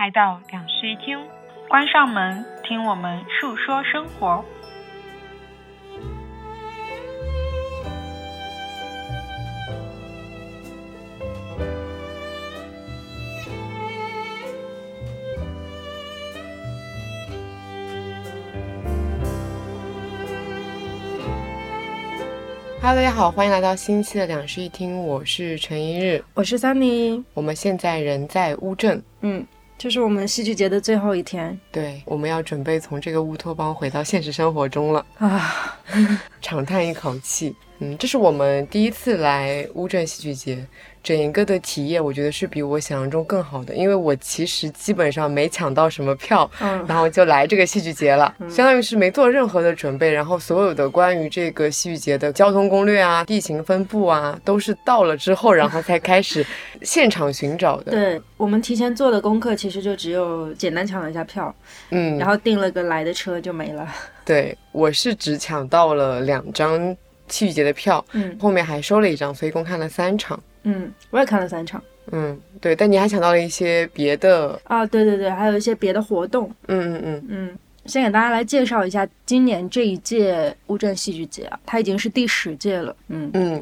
来到两室一厅，关上门，听我们述说生活。Hello，大家好，欢迎来到新期的两室一厅，我是陈一日，我是三妮，我们现在人在乌镇，嗯，这是我们戏剧节的最后一天，对，我们要准备从这个乌托邦回到现实生活中了。啊，长叹一口气，嗯，这是我们第一次来乌镇戏剧节。整一个的体验，我觉得是比我想象中更好的，因为我其实基本上没抢到什么票，嗯，然后就来这个戏剧节了，相当于是没做任何的准备，然后所有的关于这个戏剧节的交通攻略啊、地形分布啊，都是到了之后，然后才开始现场寻找的。对我们提前做的功课，其实就只有简单抢了一下票，嗯，然后订了个来的车就没了。对，我是只抢到了两张戏剧节的票，嗯，后面还收了一张，所以一共看了三场。嗯，我也看了三场。嗯，对，但你还抢到了一些别的啊？对对对，还有一些别的活动。嗯嗯嗯嗯，先给大家来介绍一下今年这一届乌镇戏剧节啊，它已经是第十届了。嗯嗯。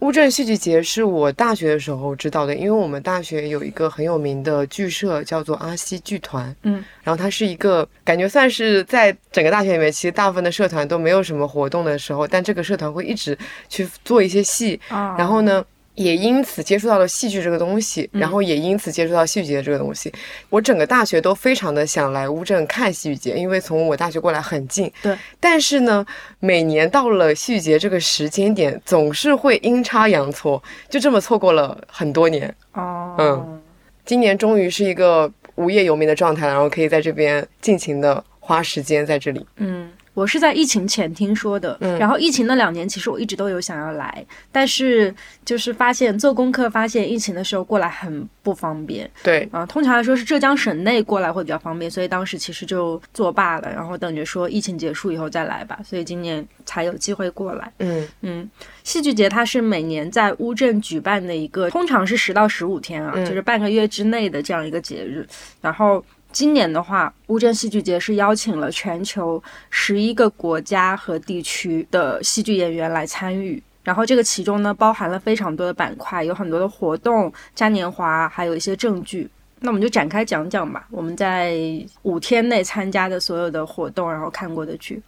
乌镇戏剧节是我大学的时候知道的，因为我们大学有一个很有名的剧社，叫做阿西剧团。嗯，然后它是一个感觉算是在整个大学里面，其实大部分的社团都没有什么活动的时候，但这个社团会一直去做一些戏。然后呢？也因此接触到了戏剧这个东西，然后也因此接触到戏剧节这个东西。我整个大学都非常的想来乌镇看戏剧节，因为从我大学过来很近。对。但是呢，每年到了戏剧节这个时间点，总是会阴差阳错，就这么错过了很多年。哦。嗯。今年终于是一个无业游民的状态了，然后可以在这边尽情的花时间在这里。嗯。我是在疫情前听说的，然后疫情那两年，其实我一直都有想要来，但是就是发现做功课，发现疫情的时候过来很不方便。对啊，通常来说是浙江省内过来会比较方便，所以当时其实就作罢了，然后等着说疫情结束以后再来吧。所以今年才有机会过来。嗯嗯，戏剧节它是每年在乌镇举办的一个，通常是十到十五天啊，就是半个月之内的这样一个节日，然后。今年的话，乌镇戏剧节是邀请了全球十一个国家和地区的戏剧演员来参与，然后这个其中呢包含了非常多的板块，有很多的活动、嘉年华，还有一些正剧。那我们就展开讲讲吧，我们在五天内参加的所有的活动，然后看过的剧。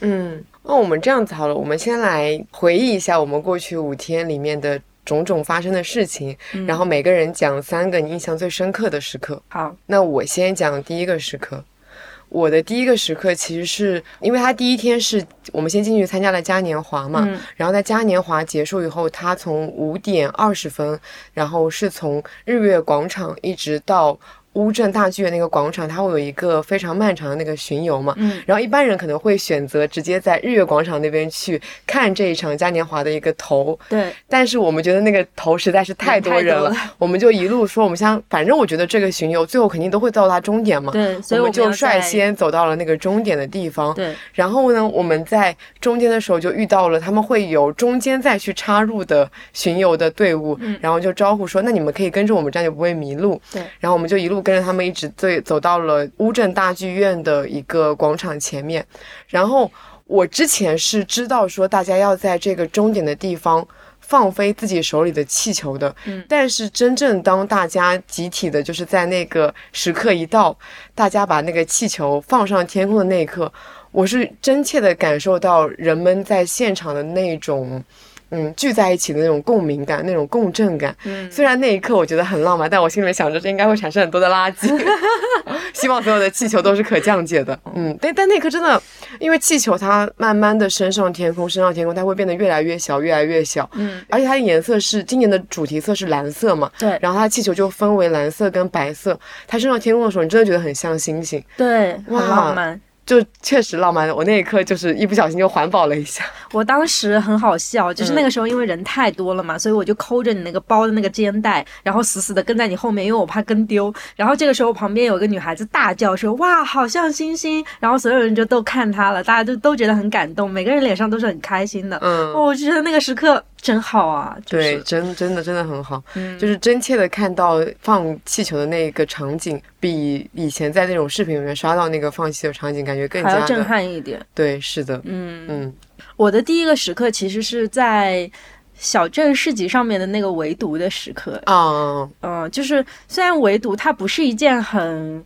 嗯，那我们这样子好了，我们先来回忆一下我们过去五天里面的。种种发生的事情，然后每个人讲三个你印象最深刻的时刻。好，那我先讲第一个时刻。我的第一个时刻其实是因为他第一天是我们先进去参加了嘉年华嘛，然后在嘉年华结束以后，他从五点二十分，然后是从日月广场一直到。乌镇大剧院那个广场，它会有一个非常漫长的那个巡游嘛，嗯，然后一般人可能会选择直接在日月广场那边去看这一场嘉年华的一个头，对，但是我们觉得那个头实在是太多人了，我们就一路说，我们想，反正我觉得这个巡游最后肯定都会到达终点嘛，对，所以我们就率先走到了那个终点的地方，对，然后呢，我们在中间的时候就遇到了他们会有中间再去插入的巡游的队伍，然后就招呼说，那你们可以跟着我们，这样就不会迷路，对，然后我们就一路。跟着他们一直走走到了乌镇大剧院的一个广场前面，然后我之前是知道说大家要在这个终点的地方放飞自己手里的气球的，嗯，但是真正当大家集体的就是在那个时刻一到，大家把那个气球放上天空的那一刻，我是真切的感受到人们在现场的那种。嗯，聚在一起的那种共鸣感，那种共振感。嗯，虽然那一刻我觉得很浪漫，但我心里面想着这应该会产生很多的垃圾。希望所有的气球都是可降解的。嗯，但但那一刻真的，因为气球它慢慢的升上天空，升上天空，它会变得越来越小，越来越小。嗯，而且它的颜色是今年的主题色是蓝色嘛？对。然后它气球就分为蓝色跟白色。它升上天空的时候，你真的觉得很像星星。对，很浪漫。就确实浪漫，我那一刻就是一不小心就环保了一下。我当时很好笑，就是那个时候因为人太多了嘛，所以我就抠着你那个包的那个肩带，然后死死的跟在你后面，因为我怕跟丢。然后这个时候旁边有个女孩子大叫说：“哇，好像星星！”然后所有人就都看她了，大家就都觉得很感动，每个人脸上都是很开心的。嗯，我觉得那个时刻。真好啊！对，真真的真的很好，就是真切的看到放气球的那个场景，比以前在那种视频里面刷到那个放气球场景，感觉更加震撼一点。对，是的，嗯嗯。我的第一个时刻其实是在小镇市集上面的那个围读的时刻啊，嗯，就是虽然围读它不是一件很。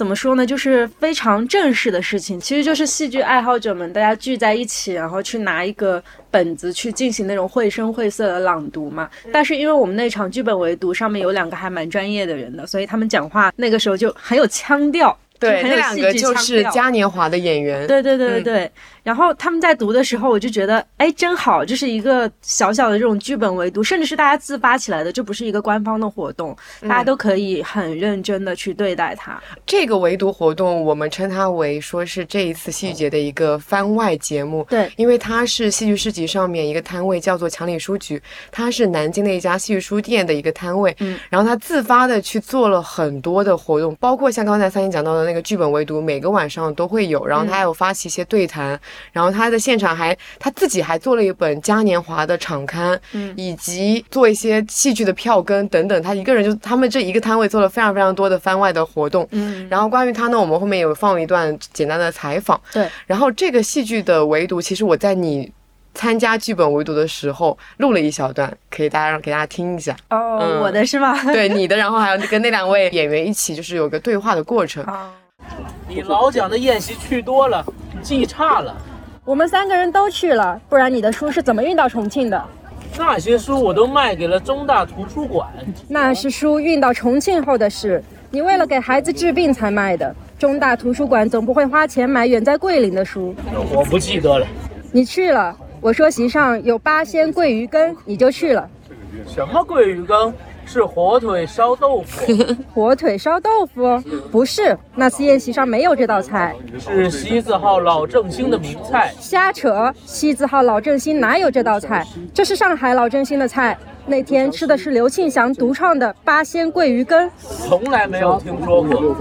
怎么说呢？就是非常正式的事情，其实就是戏剧爱好者们大家聚在一起，然后去拿一个本子去进行那种绘声绘色的朗读嘛。但是因为我们那场剧本围读上面有两个还蛮专业的人的，所以他们讲话那个时候就很有腔调。对，那两个就是嘉年华的演员。对对对对对。然后他们在读的时候，我就觉得，哎，真好，这是一个小小的这种剧本围读，甚至是大家自发起来的，这不是一个官方的活动，大家都可以很认真的去对待它。这个围读活动，我们称它为说是这一次戏剧节的一个番外节目。对，因为它是戏剧市集上面一个摊位，叫做强里书局，它是南京的一家戏剧书店的一个摊位。嗯，然后他自发的去做了很多的活动，包括像刚才三星讲到的那个剧本围读，每个晚上都会有，然后他还有发起一些对谈。然后他在现场还他自己还做了一本嘉年华的场刊，嗯，以及做一些戏剧的票根等等。他一个人就他们这一个摊位做了非常非常多的番外的活动，嗯。然后关于他呢，我们后面有放一段简单的采访，对。然后这个戏剧的围读，其实我在你参加剧本围读的时候录了一小段，可以大家让给大家听一下。哦，我的是吗？对，你的。然后还有跟那两位演员一起，就是有个对话的过程。你老蒋的宴席去多了，记差了。我们三个人都去了，不然你的书是怎么运到重庆的？那些书我都卖给了中大图书馆。那是书运到重庆后的事，你为了给孩子治病才卖的。中大图书馆总不会花钱买远在桂林的书。我不记得了。你去了，我说席上有八仙桂鱼羹，你就去了。什么桂鱼羹？是火腿烧豆腐，火腿烧豆腐不是，那次宴席上没有这道菜。是西字号老正兴的名菜。瞎扯，西字号老正兴哪有这道菜？这是上海老正兴的菜。那天吃的是刘庆祥独创的八仙桂鱼羹，从来没有听说过。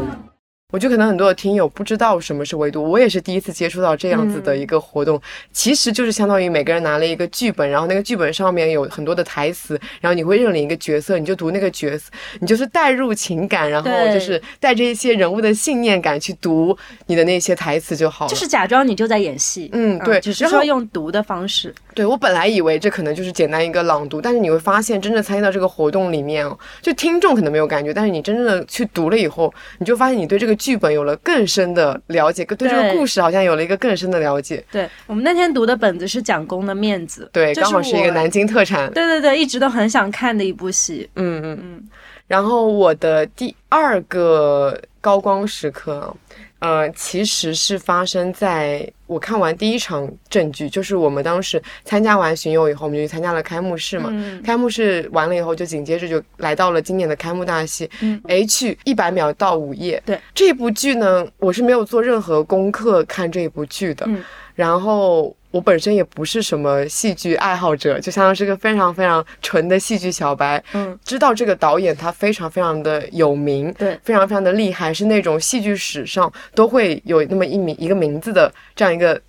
我觉得可能很多的听友不知道什么是围读，我也是第一次接触到这样子的一个活动，其实就是相当于每个人拿了一个剧本，然后那个剧本上面有很多的台词，然后你会认领一个角色，你就读那个角色，你就是带入情感，然后就是带着一些人物的信念感去读你的那些台词就好了，就是假装你就在演戏，嗯，对，只是说用读的方式。对我本来以为这可能就是简单一个朗读，但是你会发现真正参与到这个活动里面，就听众可能没有感觉，但是你真正的去读了以后，你就发现你对这个剧本有了更。深的了解，对这个故事好像有了一个更深的了解。对我们那天读的本子是蒋公的面子，对，刚好是一个南京特产。对对对，一直都很想看的一部戏。嗯嗯嗯。然后我的第二个高光时刻。呃，其实是发生在我看完第一场正剧，就是我们当时参加完巡游以后，我们就去参加了开幕式嘛。开幕式完了以后，就紧接着就来到了今年的开幕大戏。H 一百秒到午夜。对这部剧呢，我是没有做任何功课看这部剧的。然后。我本身也不是什么戏剧爱好者，就相当是个非常非常纯的戏剧小白。嗯，知道这个导演他非常非常的有名，对，非常非常的厉害，是那种戏剧史上都会有那么一名一个名字的这样一个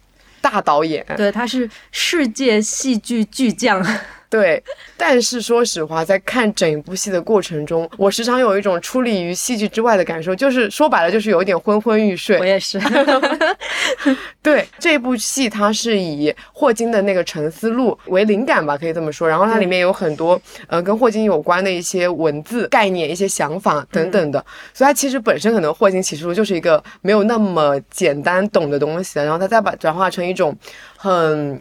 大导演。对，他是世界戏剧巨匠。对，但是说实话，在看整一部戏的过程中，我时常有一种出离于戏剧之外的感受，就是说白了，就是有一点昏昏欲睡。我也是。对，这部戏它是以霍金的那个《沉思录》为灵感吧，可以这么说。然后它里面有很多呃跟霍金有关的一些文字概念、一些想法等等的，所以它其实本身可能《霍金启示录》就是一个没有那么简单懂的东西，然后它再把转化成一种很。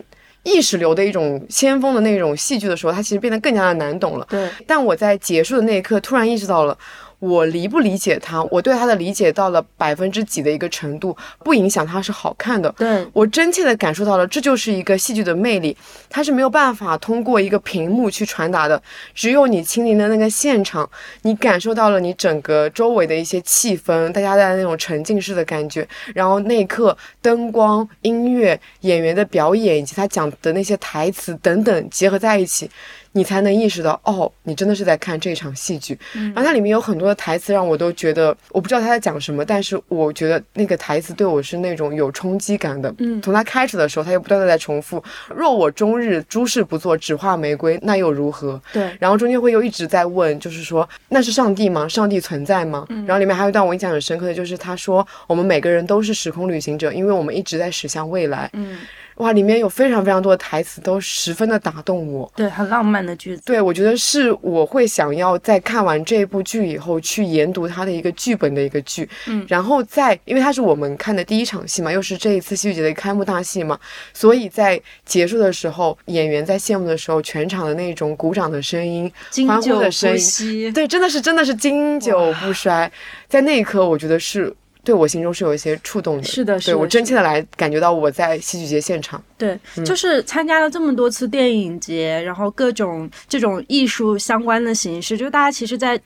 意识流的一种先锋的那种戏剧的时候，它其实变得更加的难懂了。对，但我在结束的那一刻，突然意识到了。我理不理解他，我对他的理解到了百分之几的一个程度，不影响他是好看的。对我真切的感受到了，这就是一个戏剧的魅力，它是没有办法通过一个屏幕去传达的，只有你亲临的那个现场，你感受到了你整个周围的一些气氛，大家在那种沉浸式的感觉，然后那一刻灯光、音乐、演员的表演以及他讲的那些台词等等结合在一起。你才能意识到，哦，你真的是在看这场戏剧。然后它里面有很多的台词让我都觉得，我不知道他在讲什么，但是我觉得那个台词对我是那种有冲击感的。嗯，从他开始的时候，他又不断的在重复：“若我终日诸事不做，只画玫瑰，那又如何？”对。然后中间会又一直在问，就是说那是上帝吗？上帝存在吗？然后里面还有一段我印象很深刻的就是他说我们每个人都是时空旅行者，因为我们一直在驶向未来。嗯。哇，里面有非常非常多的台词，都十分的打动我。对，很浪漫的句子。对，我觉得是我会想要在看完这部剧以后去研读它的一个剧本的一个剧。嗯，然后在，因为它是我们看的第一场戏嘛，又是这一次戏剧节的开幕大戏嘛，所以在结束的时候，演员在谢幕的时候，全场的那种鼓掌的声音、欢呼的声音，对，真的是真的是经久不衰。在那一刻，我觉得是。对我心中是有一些触动的，是的，对我真切的来感觉到我在戏剧节现场，对，就是参加了这么多次电影节，然后各种这种艺术相关的形式，就大家其实，在。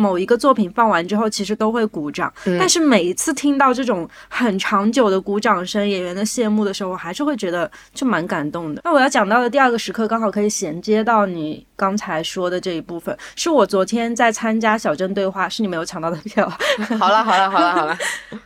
某一个作品放完之后，其实都会鼓掌，但是每一次听到这种很长久的鼓掌声、演员的谢幕的时候，我还是会觉得就蛮感动的。那我要讲到的第二个时刻，刚好可以衔接到你刚才说的这一部分，是我昨天在参加小镇对话，是你没有抢到的票。好了好了好了好了，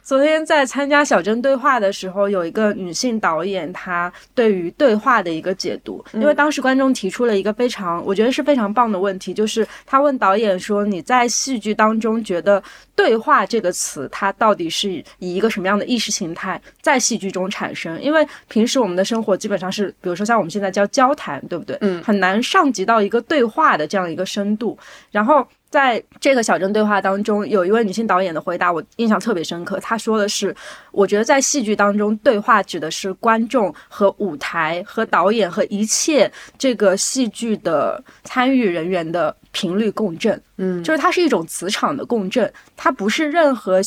昨天在参加小镇对话的时候，有一个女性导演，她对于对话的一个解读，因为当时观众提出了一个非常，我觉得是非常棒的问题，就是她问导演说：“你在。”戏剧当中，觉得“对话”这个词，它到底是以一个什么样的意识形态在戏剧中产生？因为平时我们的生活基本上是，比如说像我们现在叫交谈，对不对？嗯，很难上级到一个对话的这样一个深度。然后在这个小镇对话当中，有一位女性导演的回答，我印象特别深刻。她说的是：“我觉得在戏剧当中，对话指的是观众和舞台和导演和一切这个戏剧的参与人员的。”频率共振，嗯，就是它是一种磁场的共振，它不是任何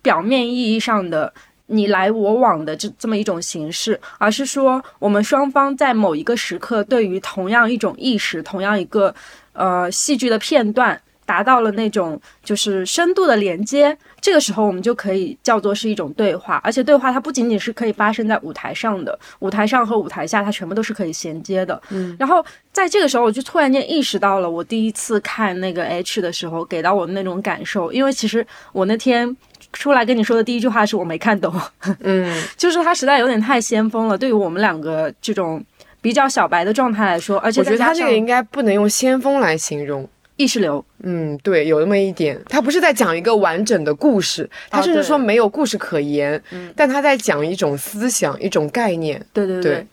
表面意义上的你来我往的这这么一种形式，而是说我们双方在某一个时刻对于同样一种意识、同样一个呃戏剧的片段。达到了那种就是深度的连接，这个时候我们就可以叫做是一种对话，而且对话它不仅仅是可以发生在舞台上的，舞台上和舞台下它全部都是可以衔接的。嗯，然后在这个时候我就突然间意识到了，我第一次看那个 H 的时候给到我的那种感受，因为其实我那天出来跟你说的第一句话是我没看懂，嗯，就是他实在有点太先锋了，对于我们两个这种比较小白的状态来说，而且我觉得他这个应该不能用先锋来形容。意识流，嗯，对，有那么一点。他不是在讲一个完整的故事，他甚至说没有故事可言，但他在讲一种思想，一种概念。对对对，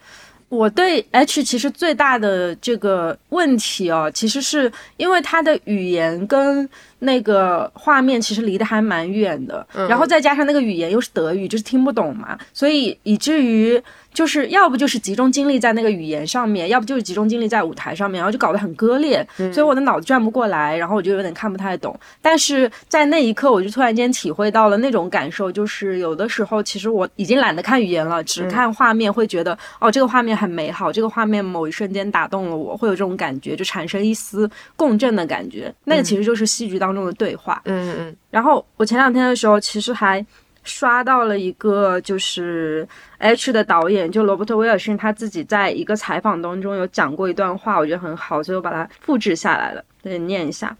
我对 H 其实最大的这个问题哦，其实是因为他的语言跟那个画面其实离得还蛮远的，然后再加上那个语言又是德语，就是听不懂嘛，所以以至于。就是要不就是集中精力在那个语言上面，要不就是集中精力在舞台上面，然后就搞得很割裂，所以我的脑子转不过来，然后我就有点看不太懂。但是在那一刻，我就突然间体会到了那种感受，就是有的时候其实我已经懒得看语言了，只看画面，会觉得哦，这个画面很美好，这个画面某一瞬间打动了我，会有这种感觉，就产生一丝共振的感觉。那个其实就是戏剧当中的对话。嗯嗯。然后我前两天的时候，其实还。刷到了一个就是 H 的导演，就罗伯特威尔逊他自己在一个采访当中有讲过一段话，我觉得很好，所以我把它复制下来了，得念一下。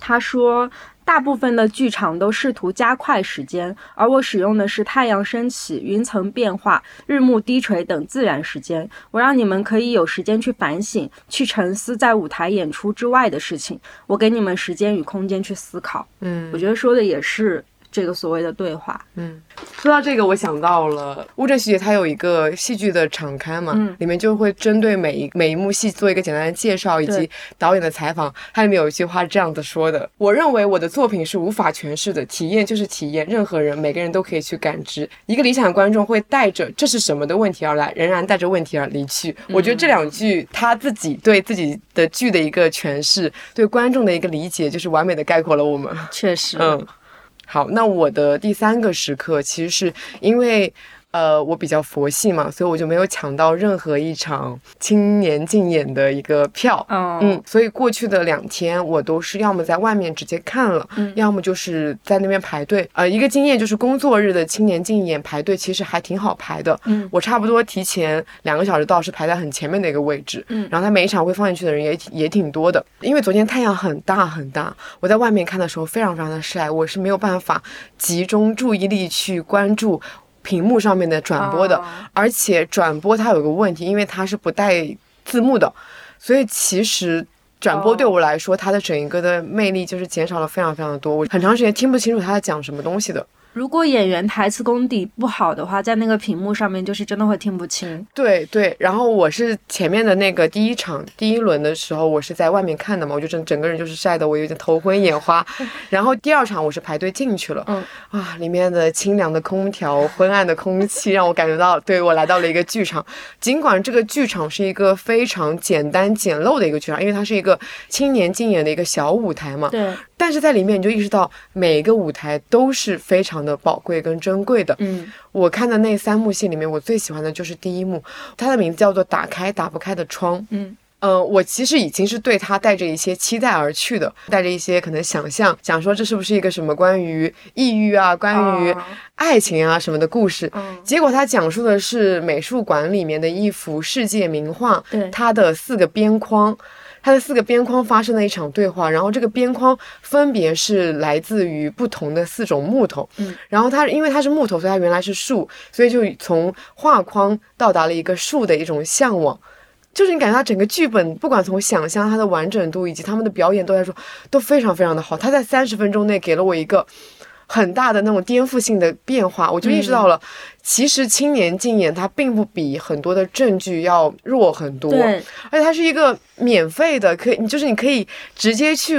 他说：“大部分的剧场都试图加快时间，而我使用的是太阳升起、云层变化、日暮低垂等自然时间。我让你们可以有时间去反省、去沉思在舞台演出之外的事情。我给你们时间与空间去思考。”嗯，我觉得说的也是。这个所谓的对话，嗯，说到这个，我想到了乌镇戏剧，它有一个戏剧的场刊嘛，里面就会针对每一每一幕戏做一个简单的介绍，以及导演的采访。它里面有一句话这样子说的：“我认为我的作品是无法诠释的，体验就是体验，任何人每个人都可以去感知。一个理想观众会带着这是什么的问题而来，仍然带着问题而离去。”我觉得这两句他自己对自己的剧的一个诠释，对观众的一个理解，就是完美的概括了我们。确实，嗯。好，那我的第三个时刻，其实是因为呃，我比较佛系嘛，所以我就没有抢到任何一场青年竞演的一个票。嗯，所以过去的两天我都是要么在外面直接看了，要么就是在那边排队。呃，一个经验就是工作日的青年竞演排队其实还挺好排的。嗯，我差不多提前两个小时到，是排在很前面的一个位置。嗯，然后他每一场会放进去的人也也挺多的。因为昨天太阳很大很大，我在外面看的时候非常非常的晒，我是没有办法集中注意力去关注。屏幕上面的转播的，而且转播它有个问题，因为它是不带字幕的，所以其实转播对我来说，它的整一个的魅力就是减少了非常非常的多，我很长时间听不清楚他在讲什么东西的。如果演员台词功底不好的话，在那个屏幕上面就是真的会听不清。对对，然后我是前面的那个第一场第一轮的时候，我是在外面看的嘛，我就整整个人就是晒得我有点头昏眼花。然后第二场我是排队进去了，嗯啊，里面的清凉的空调、昏暗的空气让我感觉到，对我来到了一个剧场。尽管这个剧场是一个非常简单简陋的一个剧场，因为它是一个青年竞演的一个小舞台嘛。对。但是在里面你就意识到每一个舞台都是非常的宝贵跟珍贵的。嗯，我看的那三幕戏里面，我最喜欢的就是第一幕，它的名字叫做《打开打不开的窗》。嗯嗯，我其实已经是对他带着一些期待而去的，带着一些可能想象，想说这是不是一个什么关于抑郁啊、关于爱情啊什么的故事。嗯，结果他讲述的是美术馆里面的一幅世界名画，对它的四个边框。它的四个边框发生了一场对话，然后这个边框分别是来自于不同的四种木头，嗯，然后它因为它是木头，所以它原来是树，所以就从画框到达了一个树的一种向往，就是你感觉它整个剧本不管从想象它的完整度以及他们的表演都在说都非常非常的好，它在三十分钟内给了我一个。很大的那种颠覆性的变化，我就意识到了，其实青年竞演它并不比很多的证据要弱很多，而且它是一个免费的，可以，你就是你可以直接去。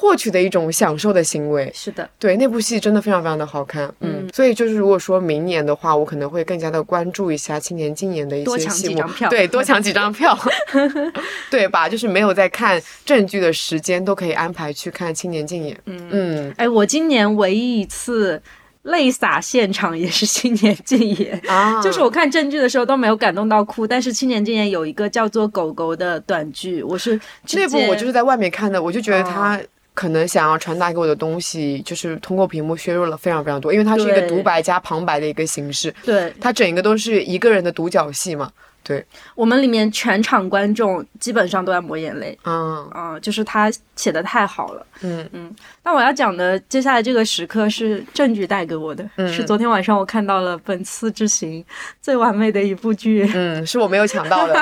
获取的一种享受的行为，是的，对那部戏真的非常非常的好看，嗯，所以就是如果说明年的话，我可能会更加的关注一下青年竞演的一些戏目，对，多抢几张票，对吧？就是没有在看正剧的时间，都可以安排去看青年竞演，嗯嗯，哎，我今年唯一一次泪洒现场也是青年竞演啊，就是我看正剧的时候都没有感动到哭，但是青年竞演有一个叫做《狗狗》的短剧，我是那部我就是在外面看的，我就觉得他。可能想要传达给我的东西，就是通过屏幕削弱了非常非常多，因为它是一个独白加旁白的一个形式。对，它整个都是一个人的独角戏嘛。对我们里面全场观众基本上都在抹眼泪，嗯嗯，就是他写的太好了，嗯嗯。那我要讲的接下来这个时刻是证据带给我的，是昨天晚上我看到了本次之行最完美的一部剧，嗯，是我没有抢到的。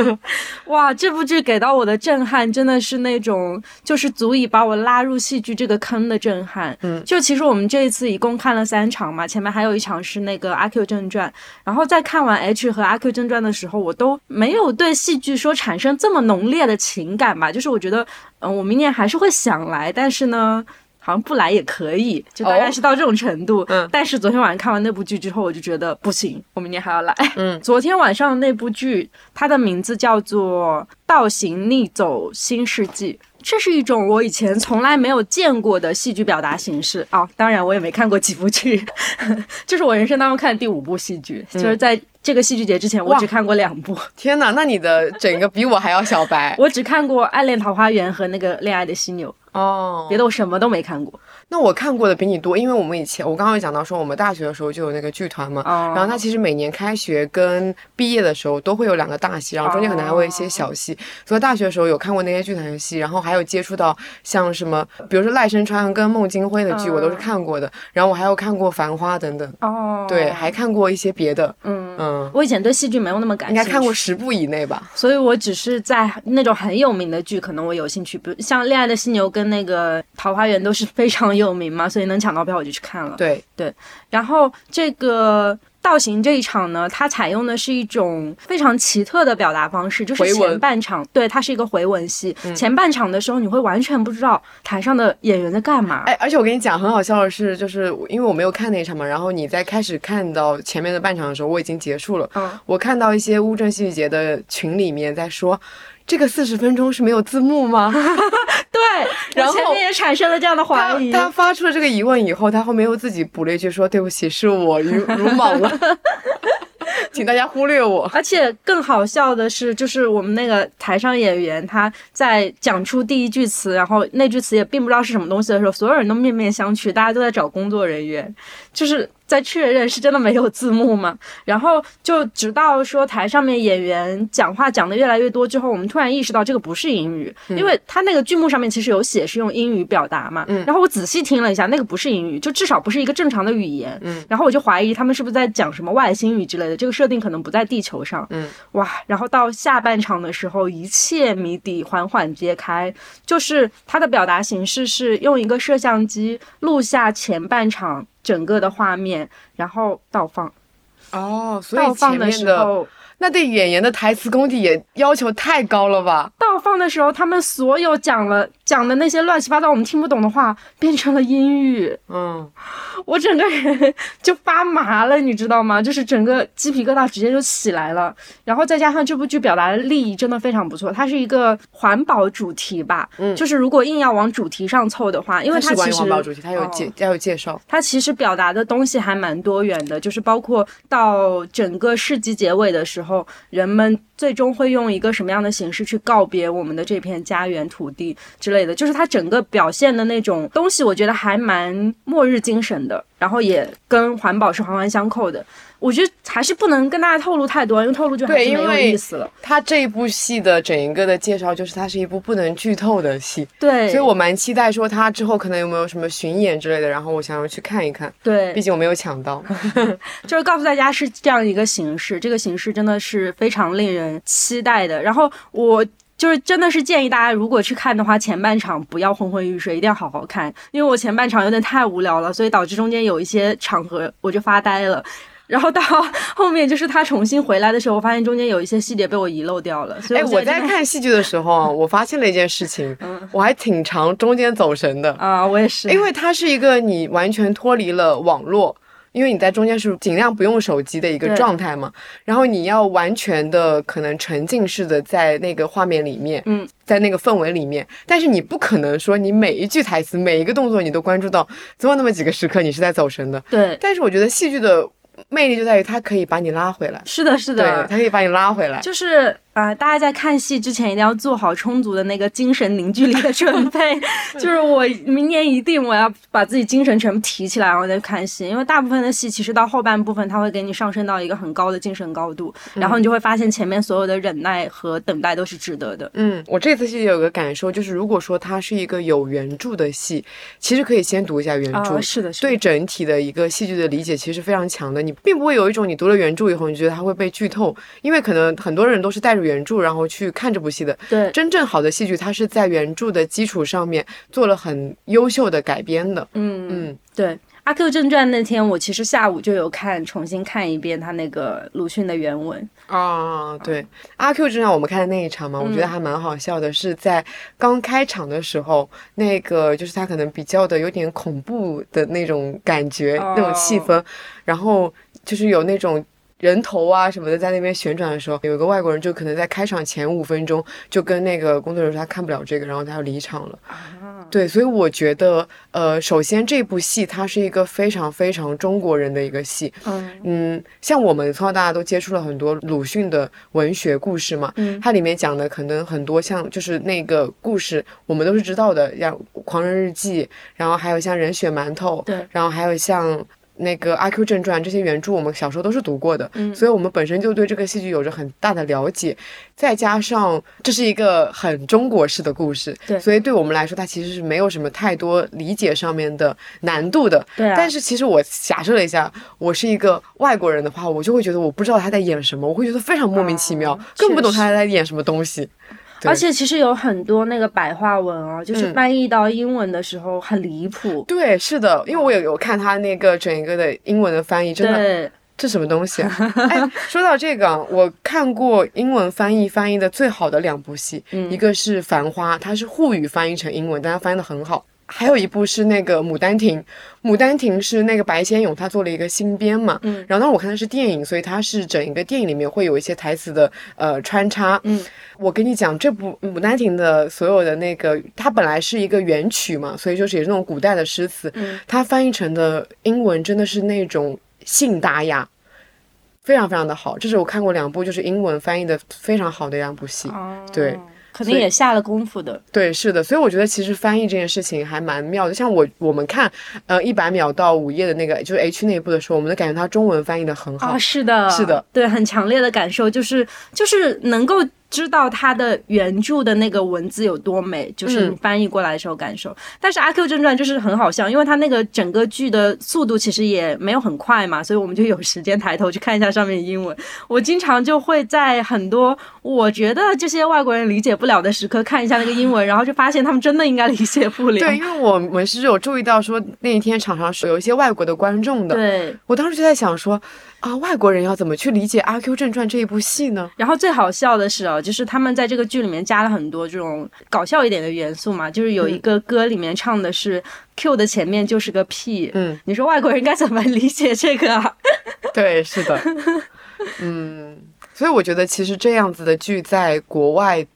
哇，这部剧给到我的震撼真的是那种，就是足以把我拉入戏剧这个坑的震撼。嗯，就其实我们这一次一共看了三场嘛，前面还有一场是那个《阿 Q 正传》，然后在看完 H 和《阿 Q 正传》的时候，我都没有对戏剧说产生这么浓烈的情感吧。就是我觉得，嗯，我明年还是会想来，但是呢，好像不来也可以，就大概是到这种程度。嗯。但是昨天晚上看完那部剧之后，我就觉得不行，我明年还要来。嗯。昨天晚上那部剧，它的名字叫做《倒行逆走新世纪》。这是一种我以前从来没有见过的戏剧表达形式啊！当然，我也没看过几部剧，这是我人生当中看的第五部戏剧。就是在这个戏剧节之前，我只看过两部。天哪，那你的整个比我还要小白。我只看过《暗恋桃花源》和那个《恋爱的犀牛》哦，别的我什么都没看过。那我看过的比你多，因为我们以前我刚刚有讲到说，我们大学的时候就有那个剧团嘛，然后它其实每年开学跟毕业的时候都会有两个大戏，然后中间可能还会一些小戏。所以大学的时候有看过那些剧团的戏，然后还有接触到像什么，比如说赖声川跟孟京辉的剧，我都是看过的。然后我还有看过《繁花》等等。哦。对，还看过一些别的。嗯嗯。我以前对戏剧没有那么感，应该看过十部以内吧。所以我只是在那种很有名的剧，可能我有兴趣，比如像《恋爱的犀牛》跟那个《桃花源》都是非常有名嘛，所以能。抢到票我就去看了，对对，然后这个倒行这一场呢，它采用的是一种非常奇特的表达方式，就是前半场，对，它是一个回文戏。前半场的时候，你会完全不知道台上的演员在干嘛。哎，而且我跟你讲，很好笑的是，就是因为我没有看那一场嘛，然后你在开始看到前面的半场的时候，我已经结束了。嗯，我看到一些乌镇戏剧节的群里面在说。这个四十分钟是没有字幕吗？对，然后前面也产生了这样的怀疑。他发出了这个疑问以后，他后面又自己补了一句说：“对不起，是我鲁鲁 莽了。”请大家忽略我。而且更好笑的是，就是我们那个台上演员他在讲出第一句词，然后那句词也并不知道是什么东西的时候，所有人都面面相觑，大家都在找工作人员，就是在确认是真的没有字幕吗？然后就直到说台上面演员讲话讲的越来越多之后，我们突然意识到这个不是英语，因为他那个剧目上面其实有写是用英语表达嘛。然后我仔细听了一下，那个不是英语，就至少不是一个正常的语言。然后我就怀疑他们是不是在讲什么外星语之类的。这个设定可能不在地球上，嗯，哇，然后到下半场的时候，一切谜底缓缓揭开，就是它的表达形式是用一个摄像机录下前半场整个的画面，然后倒放。哦，所以前面的。那对演员的台词功底也要求太高了吧？倒放的时候，他们所有讲了讲的那些乱七八糟我们听不懂的话，变成了英语。嗯，我整个人 就发麻了，你知道吗？就是整个鸡皮疙瘩直接就起来了。然后再加上这部剧表达的利益真的非常不错，它是一个环保主题吧？嗯，就是如果硬要往主题上凑的话，因为它其实环保主题，它有介要有介绍，它其实表达的东西还蛮多元的，就是包括到整个世纪结尾的时候。后人们最终会用一个什么样的形式去告别我们的这片家园土地之类的，就是它整个表现的那种东西，我觉得还蛮末日精神的，然后也跟环保是环环相扣的。我觉得还是不能跟大家透露太多，因为透露就还是没有意思了。他这一部戏的整一个的介绍就是它是一部不能剧透的戏，对，所以我蛮期待说他之后可能有没有什么巡演之类的，然后我想要去看一看。对，毕竟我没有抢到，就是告诉大家是这样一个形式，这个形式真的是非常令人期待的。然后我就是真的是建议大家，如果去看的话，前半场不要昏昏欲睡，一定要好好看，因为我前半场有点太无聊了，所以导致中间有一些场合我就发呆了。然后到后面就是他重新回来的时候，我发现中间有一些细节被我遗漏掉了。哎，我在看戏剧的时候，我发现了一件事情，我还挺长中间走神的啊，我也是，因为它是一个你完全脱离了网络，因为你在中间是尽量不用手机的一个状态嘛，然后你要完全的可能沉浸式的在那个画面里面，嗯，在那个氛围里面，但是你不可能说你每一句台词、每一个动作你都关注到，总有那么几个时刻你是在走神的。对，但是我觉得戏剧的。魅力就在于它可以把你拉回来，是的，是的，对，它可以把你拉回来，就是。啊，大家在看戏之前一定要做好充足的那个精神凝聚力的准备。就是我明年一定我要把自己精神全部提起来，然后再看戏。因为大部分的戏其实到后半部分，它会给你上升到一个很高的精神高度，然后你就会发现前面所有的忍耐和等待都是值得的。嗯，我这次戏有个感受，就是如果说它是一个有原著的戏，其实可以先读一下原著。是的，对整体的一个戏剧的理解其实非常强的。你并不会有一种你读了原著以后，你觉得它会被剧透，因为可能很多人都是带着原著，然后去。看这部戏的，对，真正好的戏剧，它是在原著的基础上面做了很优秀的改编的。嗯嗯，对，《阿 Q 正传》那天我其实下午就有看，重新看一遍他那个鲁迅的原文。啊，对，《阿 Q 正传》我们看的那一场嘛，我觉得还蛮好笑的，是在刚开场的时候，那个就是他可能比较的有点恐怖的那种感觉，那种气氛，然后就是有那种。人头啊什么的在那边旋转的时候，有一个外国人就可能在开场前五分钟就跟那个工作人员说他看不了这个，然后他要离场了。对，所以我觉得，呃，首先这部戏它是一个非常非常中国人的一个戏。嗯嗯，像我们从小到大都接触了很多鲁迅的文学故事嘛，嗯，它里面讲的可能很多像就是那个故事我们都是知道的，像《狂人日记》，然后还有像《人血馒头》，对，然后还有像。那个《阿 Q 正传》这些原著我们小时候都是读过的，嗯，所以我们本身就对这个戏剧有着很大的了解，再加上这是一个很中国式的故事，对，所以对我们来说，它其实是没有什么太多理解上面的难度的，对。但是其实我假设了一下，我是一个外国人的话，我就会觉得我不知道他在演什么，我会觉得非常莫名其妙，更不懂他在演什么东西。而且其实有很多那个白话文啊，就是翻译到英文的时候很离谱。对，是的，因为我有有看他那个整一个的英文的翻译，真的，这什么东西啊？哎，说到这个，我看过英文翻译翻译的最好的两部戏，一个是《繁花》，它是沪语翻译成英文，但它翻译的很好。还有一部是那个《牡丹亭》，《牡丹亭》是那个白先勇他做了一个新编嘛，嗯，然后当时我看的是电影，所以它是整一个电影里面会有一些台词的呃穿插，嗯，我跟你讲，这部《牡丹亭》的所有的那个，它本来是一个原曲嘛，所以就是也是那种古代的诗词，嗯，它翻译成的英文真的是那种信达雅，非常非常的好，这是我看过两部就是英文翻译的非常好的两部戏，对。肯定也下了功夫的，对，是的，所以我觉得其实翻译这件事情还蛮妙的。像我我们看，呃，一百秒到午夜的那个就是 H 那一部的时候，我们都感觉它中文翻译的很好。啊，是的，是的，对，很强烈的感受就是就是能够。知道它的原著的那个文字有多美，就是翻译过来的时候感受。但是《阿 Q 正传》就是很好笑，因为它那个整个剧的速度其实也没有很快嘛，所以我们就有时间抬头去看一下上面的英文。我经常就会在很多我觉得这些外国人理解不了的时刻看一下那个英文，然后就发现他们真的应该理解不了。对，因为我们是有注意到说那一天场上是有一些外国的观众的。对，我当时就在想说。啊，外国人要怎么去理解《阿 Q 正传》这一部戏呢？然后最好笑的是哦，就是他们在这个剧里面加了很多这种搞笑一点的元素嘛，就是有一个歌里面唱的是 “Q” 的前面就是个 “P”，，嗯，你说外国人该怎么理解这个啊？对，是的，嗯，所以我觉得其实这样子的剧在国外。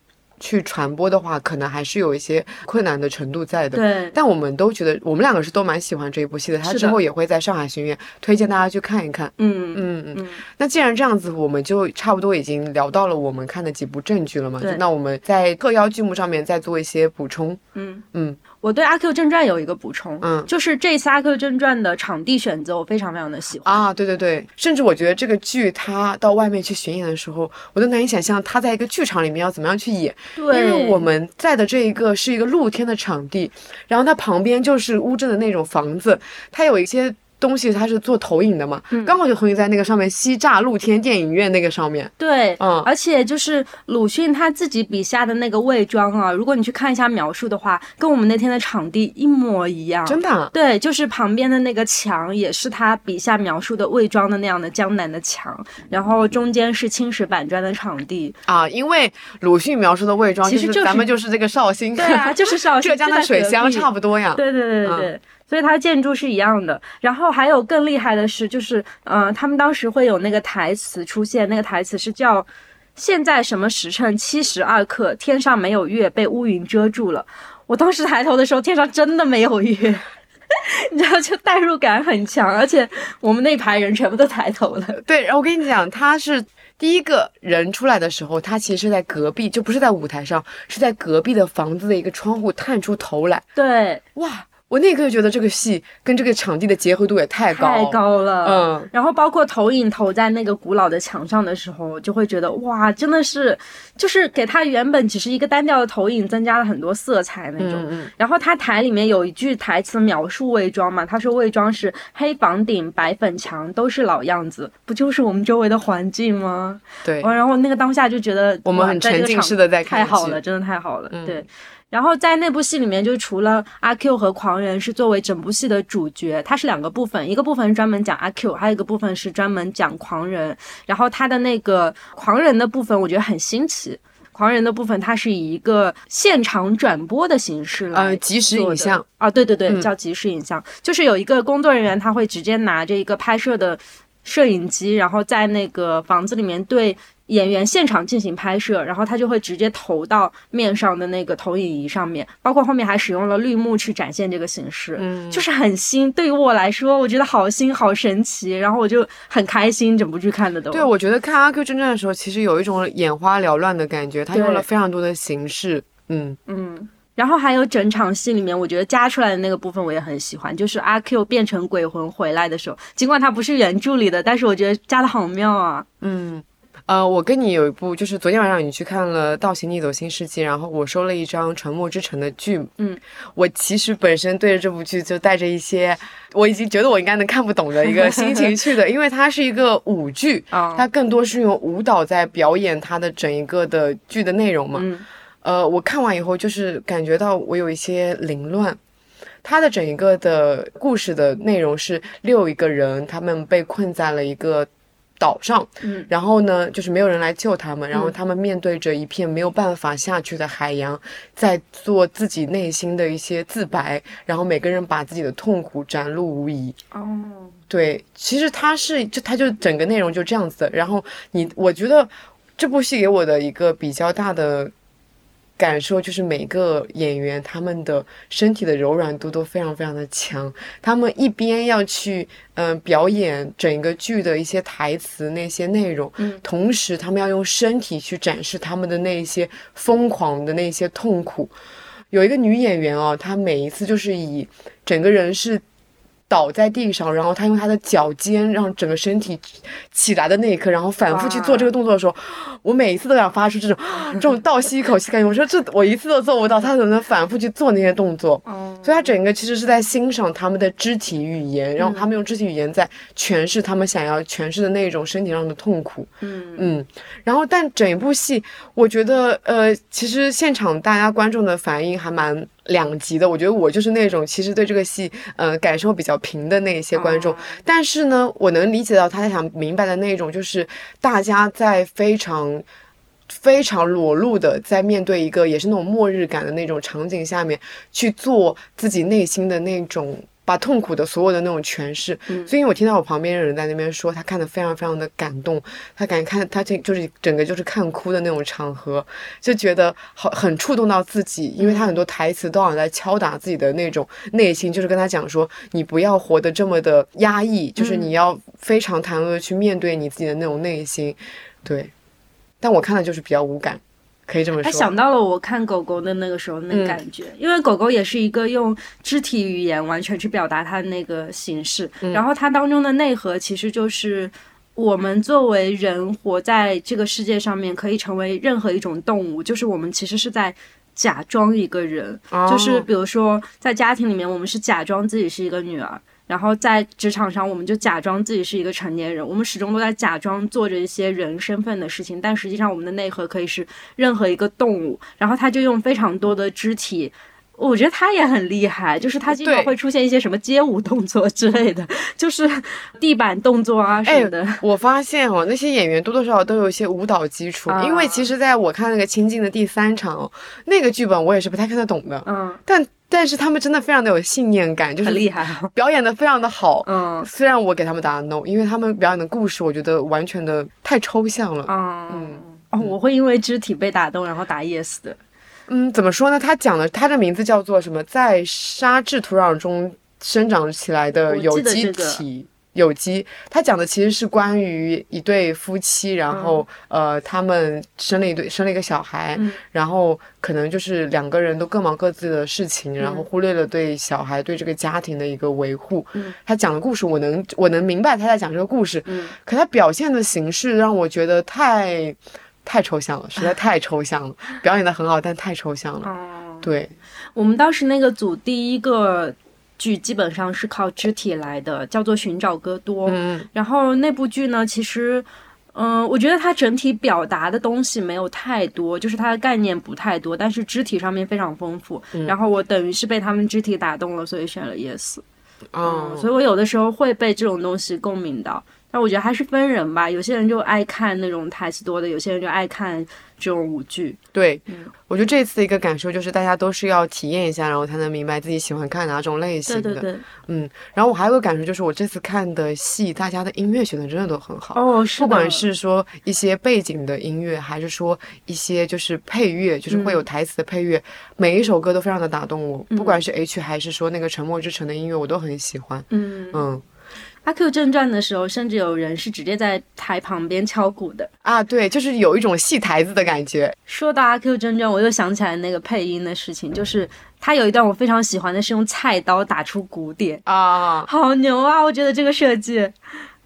去传播的话，可能还是有一些困难的程度在的。对，但我们都觉得，我们两个是都蛮喜欢这一部戏的。他之后也会在上海巡演，推荐大家去看一看。嗯嗯嗯。那既然这样子，我们就差不多已经聊到了我们看的几部正剧了嘛？那我们在特邀剧目上面再做一些补充。嗯嗯。我对《阿 Q 正传》有一个补充，嗯，就是这次《阿 Q 正传》的场地选择我非常非常的喜欢啊，对对对，甚至我觉得这个剧它到外面去巡演的时候，我都难以想象它在一个剧场里面要怎么样去演，对，因为我们在的这一个是一个露天的场地，然后它旁边就是乌镇的那种房子，它有一些。东西它是做投影的嘛，刚好就投影在那个上面，西栅露天电影院那个上面。对，嗯，而且就是鲁迅他自己笔下的那个魏庄啊，如果你去看一下描述的话，跟我们那天的场地一模一样。真的？对，就是旁边的那个墙也是他笔下描述的魏庄的那样的江南的墙，然后中间是青石板砖的场地啊。因为鲁迅描述的魏庄，其实就是咱们就是这个绍兴，对啊，就是绍兴，浙江的水乡差不多呀。对对对对对。所以它建筑是一样的，然后还有更厉害的是，就是，嗯，他们当时会有那个台词出现，那个台词是叫“现在什么时辰？七十二刻，天上没有月，被乌云遮住了。”我当时抬头的时候，天上真的没有月，你知道，就代入感很强，而且我们那排人全部都抬头了。对，然后我跟你讲，他是第一个人出来的时候，他其实是在隔壁，就不是在舞台上，是在隔壁的房子的一个窗户探出头来。对，哇。我那一刻就觉得这个戏跟这个场地的结合度也太高太高了，嗯，然后包括投影投在那个古老的墙上的时候，就会觉得哇，真的是，就是给它原本只是一个单调的投影，增加了很多色彩那种。嗯然后他台里面有一句台词描述魏庄嘛，他说魏庄是黑房顶白粉墙，都是老样子，不就是我们周围的环境吗？对。然后那个当下就觉得我们很沉浸式的在看，太好了，真的太好了，对。然后在那部戏里面，就除了阿 Q 和狂人是作为整部戏的主角，它是两个部分，一个部分是专门讲阿 Q，还有一个部分是专门讲狂人。然后他的那个狂人的部分，我觉得很新奇。狂人的部分，它是以一个现场转播的形式来呃即时影像啊，对对对，叫即时影像，就是有一个工作人员，他会直接拿着一个拍摄的摄影机，然后在那个房子里面对。演员现场进行拍摄，然后他就会直接投到面上的那个投影仪上面，包括后面还使用了绿幕去展现这个形式，嗯，就是很新。对于我来说，我觉得好新好神奇，然后我就很开心，整部剧看的都。对，我觉得看《阿 Q 正传》的时候，其实有一种眼花缭乱的感觉，他用了非常多的形式，嗯嗯。然后还有整场戏里面，我觉得加出来的那个部分我也很喜欢，就是阿 Q 变成鬼魂回来的时候，尽管他不是原著里的，但是我觉得加的好妙啊，嗯。呃，我跟你有一部，就是昨天晚上你去看了《倒行逆走新世纪》，然后我收了一张《沉默之城》的剧。嗯，我其实本身对着这部剧就带着一些，我已经觉得我应该能看不懂的一个心情去的，因为它是一个舞剧，它更多是用舞蹈在表演它的整一个的剧的内容嘛。嗯，呃，我看完以后就是感觉到我有一些凌乱，它的整一个的故事的内容是六一个人，他们被困在了一个。岛上，嗯，然后呢，就是没有人来救他们，然后他们面对着一片没有办法下去的海洋，在做自己内心的一些自白，然后每个人把自己的痛苦展露无遗。哦，对，其实他是就他就整个内容就这样子的。然后你，我觉得这部戏给我的一个比较大的。感受就是每个演员他们的身体的柔软度都非常非常的强，他们一边要去嗯表演整个剧的一些台词那些内容，嗯，同时他们要用身体去展示他们的那些疯狂的那些痛苦。有一个女演员哦，她每一次就是以整个人是。倒在地上，然后他用他的脚尖让整个身体起来的那一刻，然后反复去做这个动作的时候，我每一次都想发出这种这种倒吸一口气感觉。我说这我一次都做不到，他怎么能反复去做那些动作？所以他整个其实是在欣赏他们的肢体语言，然后他们用肢体语言在诠释他们想要诠释的那种身体上的痛苦。嗯嗯，然后但整一部戏，我觉得呃，其实现场大家观众的反应还蛮。两极的，我觉得我就是那种其实对这个戏，呃，感受比较平的那一些观众。但是呢，我能理解到他想明白的那种，就是大家在非常非常裸露的在面对一个也是那种末日感的那种场景下面去做自己内心的那种。把痛苦的所有的那种诠释，所以我听到我旁边的人在那边说，他看的非常非常的感动，他感觉看他这就是整个就是看哭的那种场合，就觉得好很触动到自己，因为他很多台词都好像在敲打自己的那种内心，就是跟他讲说，你不要活得这么的压抑，就是你要非常坦然的去面对你自己的那种内心，对，但我看的就是比较无感。可以这么说。他想到了我看狗狗的那个时候那感觉，因为狗狗也是一个用肢体语言完全去表达它的那个形式，然后它当中的内核其实就是我们作为人活在这个世界上面，可以成为任何一种动物，就是我们其实是在假装一个人，就是比如说在家庭里面，我们是假装自己是一个女儿。然后在职场上，我们就假装自己是一个成年人，我们始终都在假装做着一些人身份的事情，但实际上我们的内核可以是任何一个动物。然后他就用非常多的肢体，我觉得他也很厉害，就是他经常会出现一些什么街舞动作之类的，就是地板动作啊什么的。我发现哦，那些演员多多少少都有一些舞蹈基础，因为其实在我看那个《清静》的第三场，那个剧本我也是不太看得懂的，嗯，但。但是他们真的非常的有信念感，就是很厉害，表演的非常的好。嗯，虽然我给他们打 no，因为他们表演的故事，我觉得完全的太抽象了。嗯，哦，我会因为肢体被打动，然后打 yes 的。嗯，怎么说呢？他讲的，他的名字叫做什么？在沙质土壤中生长起来的有机体。有机，他讲的其实是关于一对夫妻，然后呃，他们生了一对，生了一个小孩，然后可能就是两个人都各忙各自的事情，然后忽略了对小孩、对这个家庭的一个维护。他讲的故事，我能我能明白他在讲这个故事，可他表现的形式让我觉得太太抽象了，实在 太抽象了。表演的很好，但太抽象了。对，我们当时那个组第一个。剧基本上是靠肢体来的，叫做《寻找戈多》。嗯，然后那部剧呢，其实，嗯，我觉得它整体表达的东西没有太多，就是它的概念不太多，但是肢体上面非常丰富。然后我等于是被他们肢体打动了，所以选了 yes。嗯，所以我有的时候会被这种东西共鸣到。但我觉得还是分人吧，有些人就爱看那种台词多的，有些人就爱看这种舞剧。对，我觉得这次的一个感受就是，大家都是要体验一下，然后才能明白自己喜欢看哪种类型的。对对对。嗯，然后我还有个感受就是，我这次看的戏，大家的音乐选的真的都很好。哦，是不管是说一些背景的音乐，还是说一些就是配乐，就是会有台词的配乐，每一首歌都非常的打动我。不管是 H 还是说那个《沉默之城》的音乐，我都很喜欢。嗯嗯。阿 Q 正传的时候，甚至有人是直接在台旁边敲鼓的啊！对，就是有一种戏台子的感觉。说到阿 Q 正传，我又想起来那个配音的事情，就是他有一段我非常喜欢的是用菜刀打出鼓点啊，好牛啊！我觉得这个设计，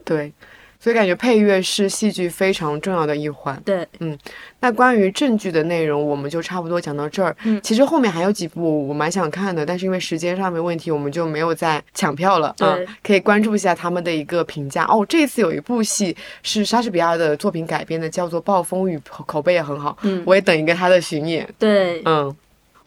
对。所以感觉配乐是戏剧非常重要的一环。对，嗯，那关于正剧的内容，我们就差不多讲到这儿。嗯，其实后面还有几部我蛮想看的，但是因为时间上面问题，我们就没有再抢票了。对，可以关注一下他们的一个评价。哦，这次有一部戏是莎士比亚的作品改编的，叫做《暴风雨》，口碑也很好。嗯，我也等一个他的巡演。对，嗯。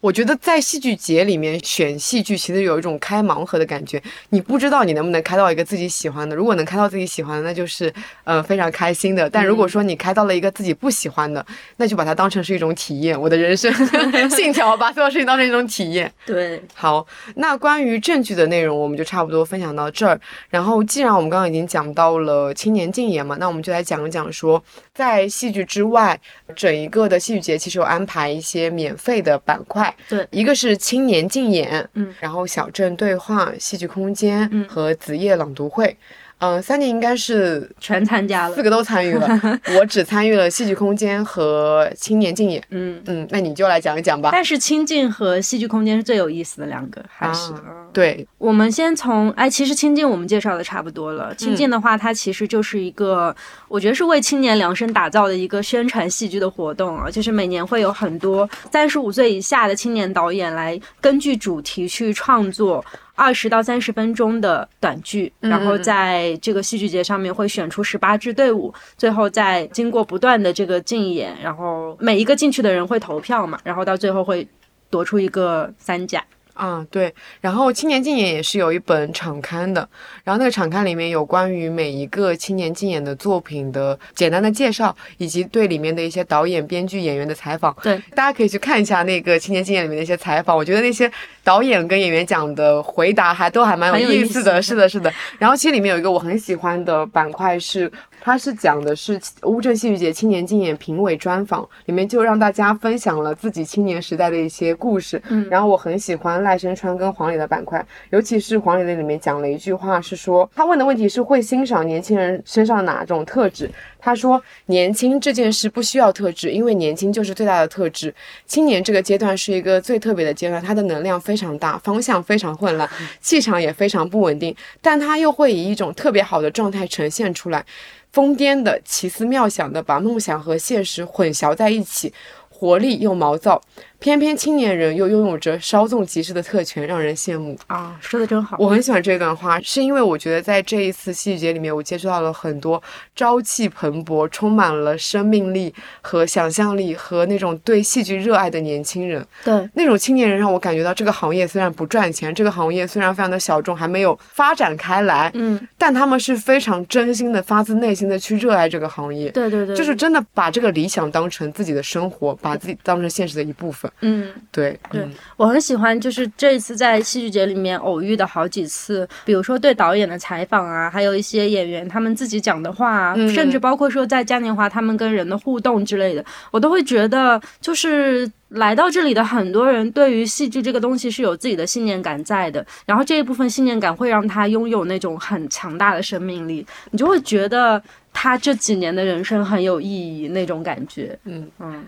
我觉得在戏剧节里面选戏剧，其实有一种开盲盒的感觉。你不知道你能不能开到一个自己喜欢的。如果能开到自己喜欢的，那就是呃非常开心的。但如果说你开到了一个自己不喜欢的，那就把它当成是一种体验。我的人生 信条，把所有事情当成一种体验。对，好，那关于证据的内容，我们就差不多分享到这儿。然后，既然我们刚刚已经讲到了青年竞演嘛，那我们就来讲一讲说，在戏剧之外，整一个的戏剧节其实有安排一些免费的板块。对，一个是青年竞演，嗯，然后小镇对话、戏剧空间，嗯，和子夜朗读会。嗯，三年应该是全参加了，四个都参与了。我只参与了戏剧空间和青年竞演。嗯嗯，那你就来讲一讲吧。但是青竞和戏剧空间是最有意思的两个，还是？对，我们先从哎，其实青竞我们介绍的差不多了。青竞的话，它其实就是一个，我觉得是为青年量身打造的一个宣传戏剧的活动啊。就是每年会有很多三十五岁以下的青年导演来根据主题去创作。二十到三十分钟的短剧，然后在这个戏剧节上面会选出十八支队伍，最后再经过不断的这个竞演，然后每一个进去的人会投票嘛，然后到最后会夺出一个三甲。啊，对，然后青年竞演也是有一本场刊的，然后那个场刊里面有关于每一个青年竞演的作品的简单的介绍，以及对里面的一些导演、编剧、演员的采访。对，大家可以去看一下那个青年竞演里面的一些采访，我觉得那些导演跟演员讲的回答还都还蛮有意思的。是的，是的。然后其实里面有一个我很喜欢的板块是。他是讲的是乌镇戏剧节青年竞演评委专访，里面就让大家分享了自己青年时代的一些故事。嗯，然后我很喜欢赖声川跟黄磊的板块，尤其是黄磊的里面讲了一句话，是说他问的问题是会欣赏年轻人身上哪种特质？他说年轻这件事不需要特质，因为年轻就是最大的特质。青年这个阶段是一个最特别的阶段，它的能量非常大，方向非常混乱，气场也非常不稳定，但他又会以一种特别好的状态呈现出来。疯癫的、奇思妙想的，把梦想和现实混淆在一起，活力又毛躁。偏偏青年人又拥有着稍纵即逝的特权，让人羡慕啊！说的真好，我很喜欢这段话，是因为我觉得在这一次戏剧节里面，我接触到了很多朝气蓬勃、充满了生命力和想象力和那种对戏剧热爱的年轻人。对，那种青年人让我感觉到，这个行业虽然不赚钱，这个行业虽然非常的小众，还没有发展开来，嗯，但他们是非常真心的、发自内心的去热爱这个行业。对对对，就是真的把这个理想当成自己的生活，把自己当成现实的一部分。嗯，对。对，我很喜欢，就是这一次在戏剧节里面偶遇的好几次，比如说对导演的采访啊，还有一些演员他们自己讲的话啊，甚至包括说在嘉年华他们跟人的互动之类的，我都会觉得，就是来到这里的很多人对于戏剧这个东西是有自己的信念感在的，然后这一部分信念感会让他拥有那种很强大的生命力，你就会觉得他这几年的人生很有意义那种感觉，嗯嗯。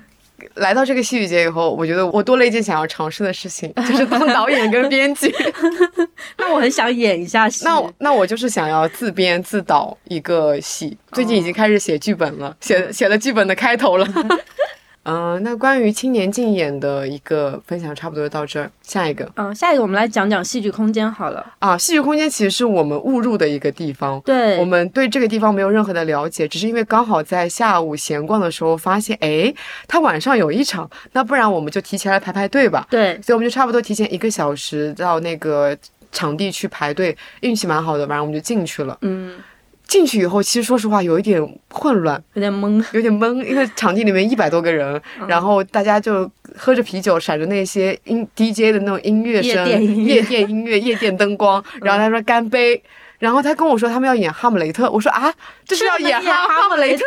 来到这个戏剧节以后，我觉得我多了一件想要尝试的事情，就是当导演跟编剧。那我很想演一下戏。那那我就是想要自编自导一个戏，最近已经开始写剧本了，写写了剧本的开头了。嗯，那关于青年竞演的一个分享，差不多就到这儿。下一个，嗯，下一个我们来讲讲戏剧空间好了。啊，戏剧空间其实是我们误入的一个地方。对，我们对这个地方没有任何的了解，只是因为刚好在下午闲逛的时候发现，哎，他晚上有一场，那不然我们就提前来排排队吧。对，所以我们就差不多提前一个小时到那个场地去排队，运气蛮好的，晚上我们就进去了。嗯。进去以后，其实说实话有一点混乱，有点懵，有点懵，因为场地里面一百多个人，然后大家就喝着啤酒，闪着那些音 DJ 的那种音乐声，夜店音乐、夜店灯光，然后他说干杯，然后他跟我说他们要演哈姆雷特，我说啊，这是要演哈哈姆雷特。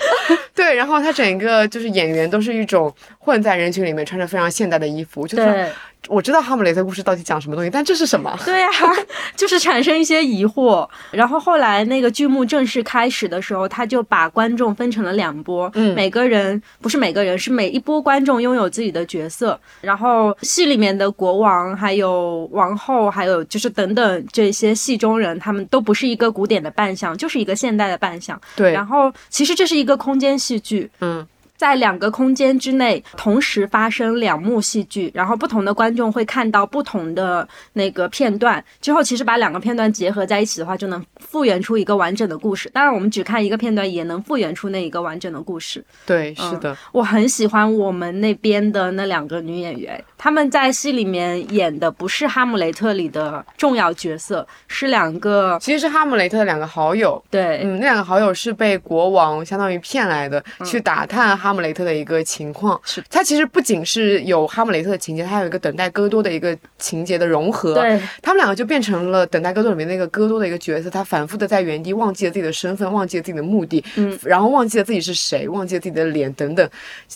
对，然后他整个就是演员都是一种混在人群里面，穿着非常现代的衣服，就是我知道哈姆雷特故事到底讲什么东西，但这是什么？对呀，就是产生一些疑惑。然后后来那个剧目正式开始的时候，他就把观众分成了两波，嗯，每个人不是每个人，是每一波观众拥有自己的角色。然后戏里面的国王、还有王后、还有就是等等这些戏中人，他们都不是一个古典的扮相，就是一个现代的扮相。对。然后其实这是一个空间戏剧，嗯。在两个空间之内同时发生两幕戏剧，然后不同的观众会看到不同的那个片段。之后其实把两个片段结合在一起的话，就能复原出一个完整的故事。当然，我们只看一个片段也能复原出那一个完整的故事。对，是的，我很喜欢我们那边的那两个女演员，她们在戏里面演的不是《哈姆雷特》里的重要角色，是两个，其实是哈姆雷特的两个好友。对，嗯，那两个好友是被国王相当于骗来的，去打探哈姆雷特的一个情况。是，他其实不仅是有哈姆雷特的情节，他还有一个等待戈多的一个情节的融合。对，他们两个就变成了等待戈多里面那个戈多的一个角色，他反复的在原地忘记了自己的身份，忘记了自己的目的，嗯，然后忘记了自己是谁，忘记了自己的脸等等，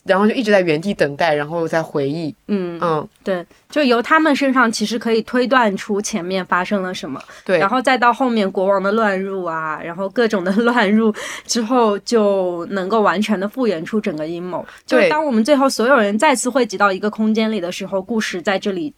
然后就一直在原地等待，然后再回忆。嗯嗯，对，就由他们身上其实可以推断出前面发生了什么。对，然后再到后面国王的乱入啊，然后各种的乱入之后，就能够完全的复原出整个阴谋。就是当我们最后所有人再次汇集到一个空间里的时候，故事在这里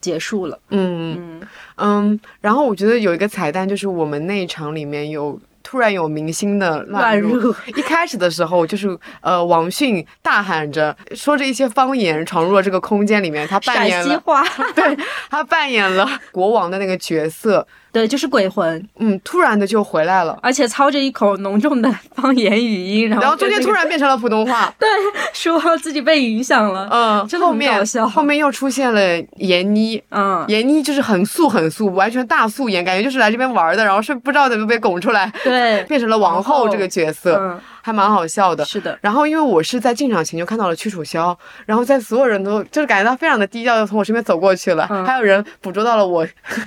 结束了。嗯嗯嗯。然后我觉得有一个彩蛋，就是我们那一场里面有。突然有明星的乱入，一开始的时候就是呃，王迅大喊着说着一些方言闯入了这个空间里面，他扮演了，对他扮演了国王的那个角色。对，就是鬼魂，嗯，突然的就回来了，而且操着一口浓重的 方言语音，然后中间突然变成了普通话，对，说自己被影响了，嗯，真的很搞笑。后面又出现了闫妮，嗯，闫妮就是很素很素，完全大素颜，感觉就是来这边玩的，然后是不知道怎么被拱出来，对，变成了王后这个角色。还蛮好笑的，是的。然后因为我是在进场前就看到了屈楚萧，然后在所有人都就是感觉他非常的低调，就从我身边走过去了。还有人捕捉到了我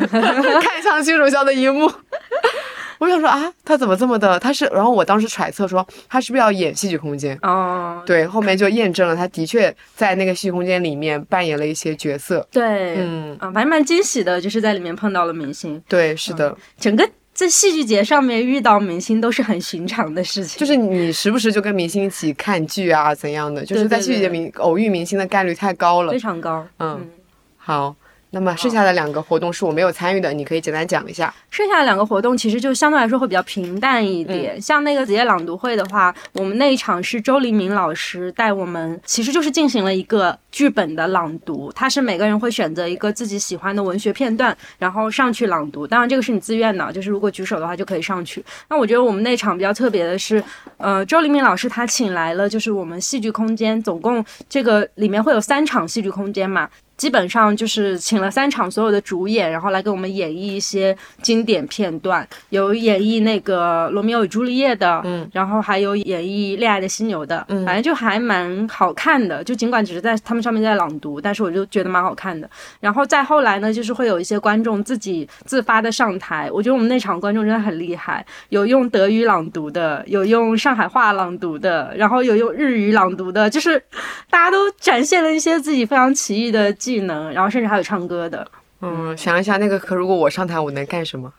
看向屈楚萧的一幕。我想说啊，他怎么这么的？他是，然后我当时揣测说他是不是要演戏剧空间？哦，对，后面就验证了，他的确在那个戏剧空间里面扮演了一些角色。对，嗯啊，反正蛮惊喜的，就是在里面碰到了明星。对，是的，整个。在戏剧节上面遇到明星都是很寻常的事情，就是你时不时就跟明星一起看剧啊，怎样的？就是在戏剧节明偶遇明星的概率太高了，非常高。嗯，好。那么剩下的两个活动是我没有参与的，你可以简单讲一下。剩下的两个活动其实就相对来说会比较平淡一点。像那个子夜朗读会的话，我们那一场是周黎明老师带我们，其实就是进行了一个剧本的朗读。他是每个人会选择一个自己喜欢的文学片段，然后上去朗读。当然这个是你自愿的，就是如果举手的话就可以上去。那我觉得我们那场比较特别的是，呃，周黎明老师他请来了，就是我们戏剧空间，总共这个里面会有三场戏剧空间嘛。基本上就是请了三场所有的主演，然后来给我们演绎一些经典片段，有演绎那个《罗密欧与朱丽叶》的，嗯，然后还有演绎《恋爱的犀牛》的，嗯，反正就还蛮好看的。就尽管只是在他们上面在朗读，但是我就觉得蛮好看的。然后再后来呢，就是会有一些观众自己自发的上台，我觉得我们那场观众真的很厉害，有用德语朗读的，有用上海话朗读的，然后有用日语朗读的，就是大家都展现了一些自己非常奇异的。技能，然后甚至还有唱歌的。嗯，想一下，那个课如果我上台，我能干什么？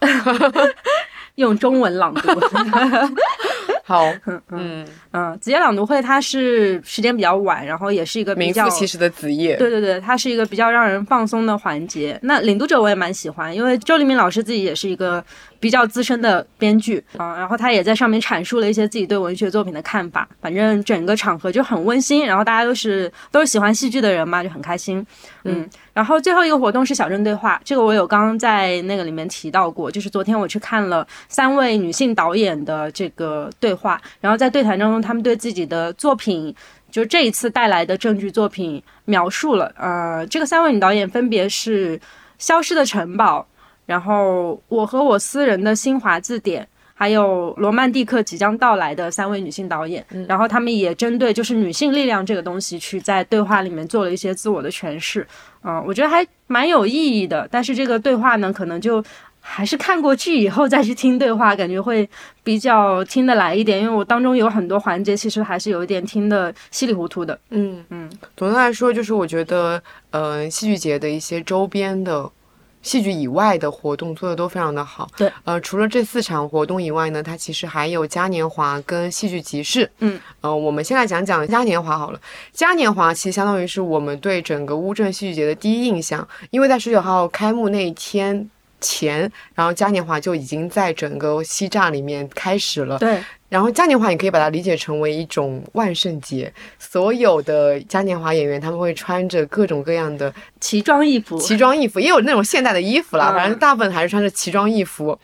用中文朗读。好，嗯嗯嗯，子夜朗读会它是时间比较晚，然后也是一个名副其实的子夜。对对对，它是一个比较让人放松的环节。那领读者我也蛮喜欢，因为周黎明老师自己也是一个比较资深的编剧啊，然后他也在上面阐述了一些自己对文学作品的看法。反正整个场合就很温馨，然后大家都是都是喜欢戏剧的人嘛，就很开心。嗯，然后最后一个活动是小镇对话，这个我有刚刚在那个里面提到过，就是昨天我去看了三位女性导演的这个对话，然后在对谈当中，他们对自己的作品，就这一次带来的证据作品描述了。呃，这个三位女导演分别是《消失的城堡》，然后《我和我私人的新华字典》。还有罗曼蒂克即将到来的三位女性导演，然后他们也针对就是女性力量这个东西去在对话里面做了一些自我的诠释，嗯，我觉得还蛮有意义的。但是这个对话呢，可能就还是看过剧以后再去听对话，感觉会比较听得来一点。因为我当中有很多环节，其实还是有一点听得稀里糊涂的。嗯嗯，总的来说，就是我觉得，呃，戏剧节的一些周边的。戏剧以外的活动做的都非常的好。对，呃，除了这四场活动以外呢，它其实还有嘉年华跟戏剧集市。嗯，呃，我们先来讲讲嘉年华好了。嘉年华其实相当于是我们对整个乌镇戏剧节的第一印象，因为在十九号开幕那一天前，然后嘉年华就已经在整个西栅里面开始了。对。然后嘉年华，你可以把它理解成为一种万圣节，所有的嘉年华演员他们会穿着各种各样的奇装异服，奇装异服也有那种现代的衣服啦，反正大部分还是穿着奇装异服。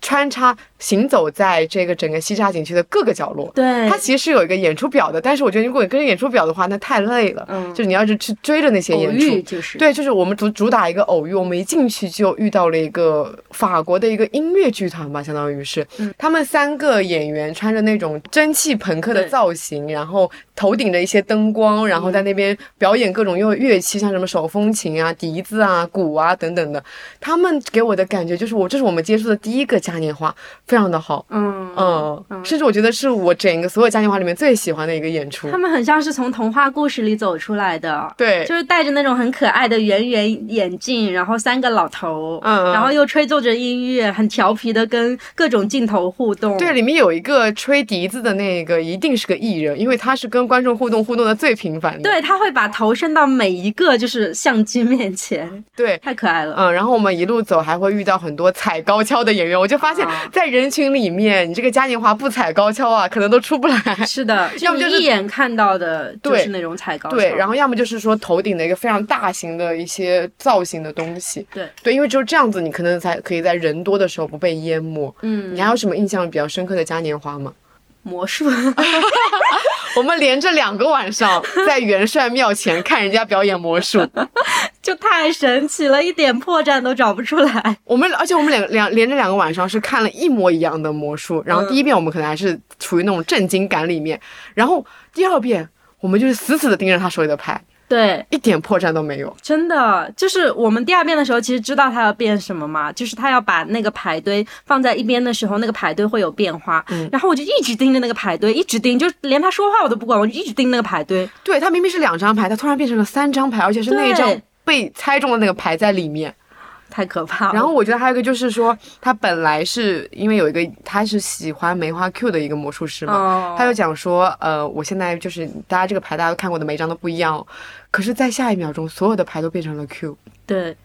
穿插行走在这个整个西栅景区的各个角落，对，它其实是有一个演出表的，但是我觉得如果你跟着演出表的话，那太累了，嗯，就是你要是去追着那些演出，就是对，就是我们主主打一个偶遇，我们一进去就遇到了一个法国的一个音乐剧团吧，相当于是，他们三个演员穿着那种蒸汽朋克的造型，然后头顶着一些灯光，然后在那边表演各种用乐器，像什么手风琴啊、笛子啊、鼓啊等等的，他们给我的感觉就是我这是我们接触的第一个。嘉年华非常的好，嗯嗯，甚至我觉得是我整个所有嘉年华里面最喜欢的一个演出。他们很像是从童话故事里走出来的，对，就是戴着那种很可爱的圆圆眼镜，然后三个老头，嗯，然后又吹奏着音乐，很调皮的跟各种镜头互动。对，里面有一个吹笛子的那个，一定是个艺人，因为他是跟观众互动互动的最频繁的。对，他会把头伸到每一个就是相机面前，对，太可爱了。嗯，然后我们一路走还会遇到很多踩高跷的演员，我就。发现，在人群里面，你这个嘉年华不踩高跷啊，可能都出不来。是的，要么就是一眼看到的，就是那种踩高跷。对，然后要么就是说头顶的一个非常大型的一些造型的东西。对对，因为只有这样子，你可能才可以在人多的时候不被淹没。嗯，你还有什么印象比较深刻的嘉年华吗？魔术。我们连着两个晚上在元帅庙前看人家表演魔术，就太神奇了，一点破绽都找不出来。我们而且我们两两连着两个晚上是看了一模一样的魔术，然后第一遍我们可能还是处于那种震惊感里面，然后第二遍我们就是死死的盯着他手里的牌。对，一点破绽都没有。真的，就是我们第二遍的时候，其实知道他要变什么嘛，就是他要把那个牌堆放在一边的时候，那个牌堆会有变化。嗯，然后我就一直盯着那个牌堆，一直盯，就连他说话我都不管，我就一直盯那个牌堆。对他明明是两张牌，他突然变成了三张牌，而且是那一张被猜中的那个牌在里面。太可怕了。然后我觉得还有一个就是说，他本来是因为有一个他是喜欢梅花 Q 的一个魔术师嘛，他就讲说，呃，我现在就是大家这个牌大家都看过的每一张都不一样，可是，在下一秒钟，所有的牌都变成了 Q。对。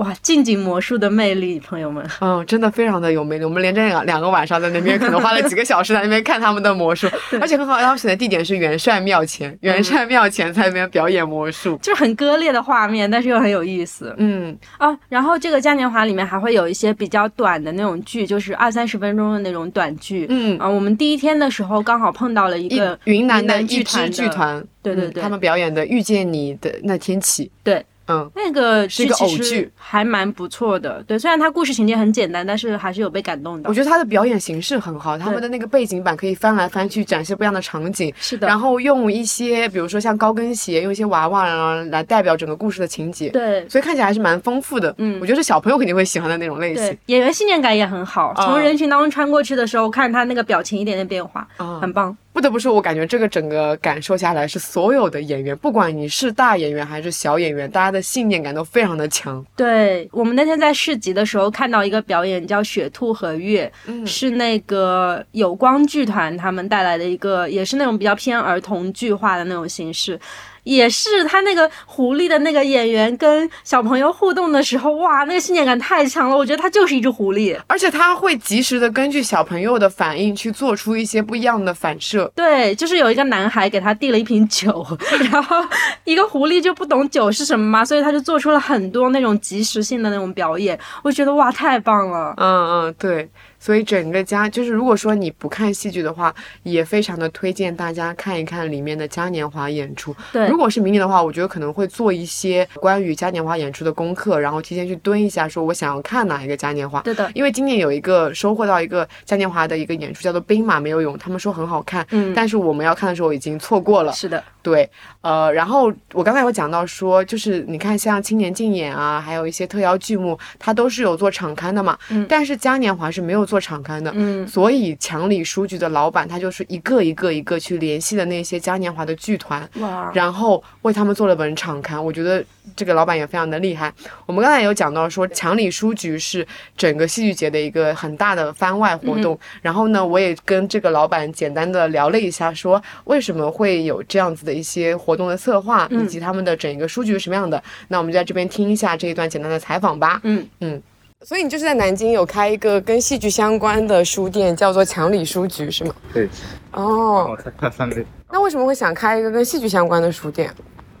哇，近景魔术的魅力，朋友们，嗯，真的非常的有魅力。我们连着两两个晚上在那边，可能花了几个小时在那边看他们的魔术，而且很好，他们选的地点是元帅庙前，元帅庙前在那边表演魔术，就是很割裂的画面，但是又很有意思。嗯，啊，然后这个嘉年华里面还会有一些比较短的那种剧，就是二三十分钟的那种短剧。嗯，啊，我们第一天的时候刚好碰到了一个云南的一支剧团，对对对，他们表演的《遇见你的那天起》，对。嗯，那个是一个偶剧，还蛮不错的。对，虽然它故事情节很简单，但是还是有被感动的。我觉得它的表演形式很好，他们的那个背景板可以翻来翻去，展示不一样的场景。是的。然后用一些，比如说像高跟鞋，用一些娃娃，然后来代表整个故事的情节。对。所以看起来还是蛮丰富的。嗯，我觉得是小朋友肯定会喜欢的那种类型。演员信念感也很好，从人群当中穿过去的时候，看他那个表情一点点变化，很棒。不得不说，我感觉这个整个感受下来，是所有的演员，不管你是大演员还是小演员，大家的信念感都非常的强。对我们那天在市集的时候看到一个表演，叫《雪兔和月》，是那个有光剧团他们带来的一个，也是那种比较偏儿童剧化的那种形式。也是他那个狐狸的那个演员跟小朋友互动的时候，哇，那个信念感太强了。我觉得他就是一只狐狸，而且他会及时的根据小朋友的反应去做出一些不一样的反射。对，就是有一个男孩给他递了一瓶酒，然后一个狐狸就不懂酒是什么嘛，所以他就做出了很多那种即时性的那种表演。我觉得哇，太棒了。嗯嗯，对。所以整个嘉就是，如果说你不看戏剧的话，也非常的推荐大家看一看里面的嘉年华演出。对，如果是明年的话，我觉得可能会做一些关于嘉年华演出的功课，然后提前去蹲一下，说我想要看哪一个嘉年华。对的，因为今年有一个收获到一个嘉年华的一个演出，叫做《兵马没有勇》，他们说很好看，嗯，但是我们要看的时候已经错过了。是的。对，呃，然后我刚才有讲到说，就是你看像青年竞演啊，还有一些特邀剧目，它都是有做场刊的嘛。嗯。但是嘉年华是没有做场刊的。嗯。所以强里书局的老板他就是一个一个一个去联系的那些嘉年华的剧团，哇，然后为他们做了本场刊。我觉得这个老板也非常的厉害。我们刚才有讲到说，强里书局是整个戏剧节的一个很大的番外活动。然后呢，我也跟这个老板简单的聊了一下，说为什么会有这样子的。一些活动的策划以及他们的整一个书局是什么样的？那我们就在这边听一下这一段简单的采访吧。嗯嗯，所以你就是在南京有开一个跟戏剧相关的书店，叫做强里书局，是吗？对。哦。我才开三个月。那为什么会想开一个跟戏剧相关的书店？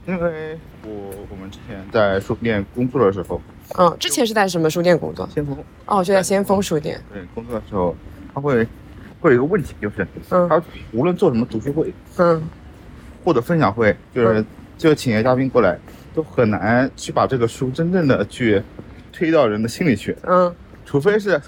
因为我我们之前在书店工作的时候，嗯，之前是在什么书店工作？先锋。哦，就在先锋书店。对，工作的时候，他会会有一个问题，就是，嗯，他无论做什么读书会，嗯，或者分享会，就是就请些嘉宾过来，都很难去把这个书真正的去。推到人的心里去，嗯，除非是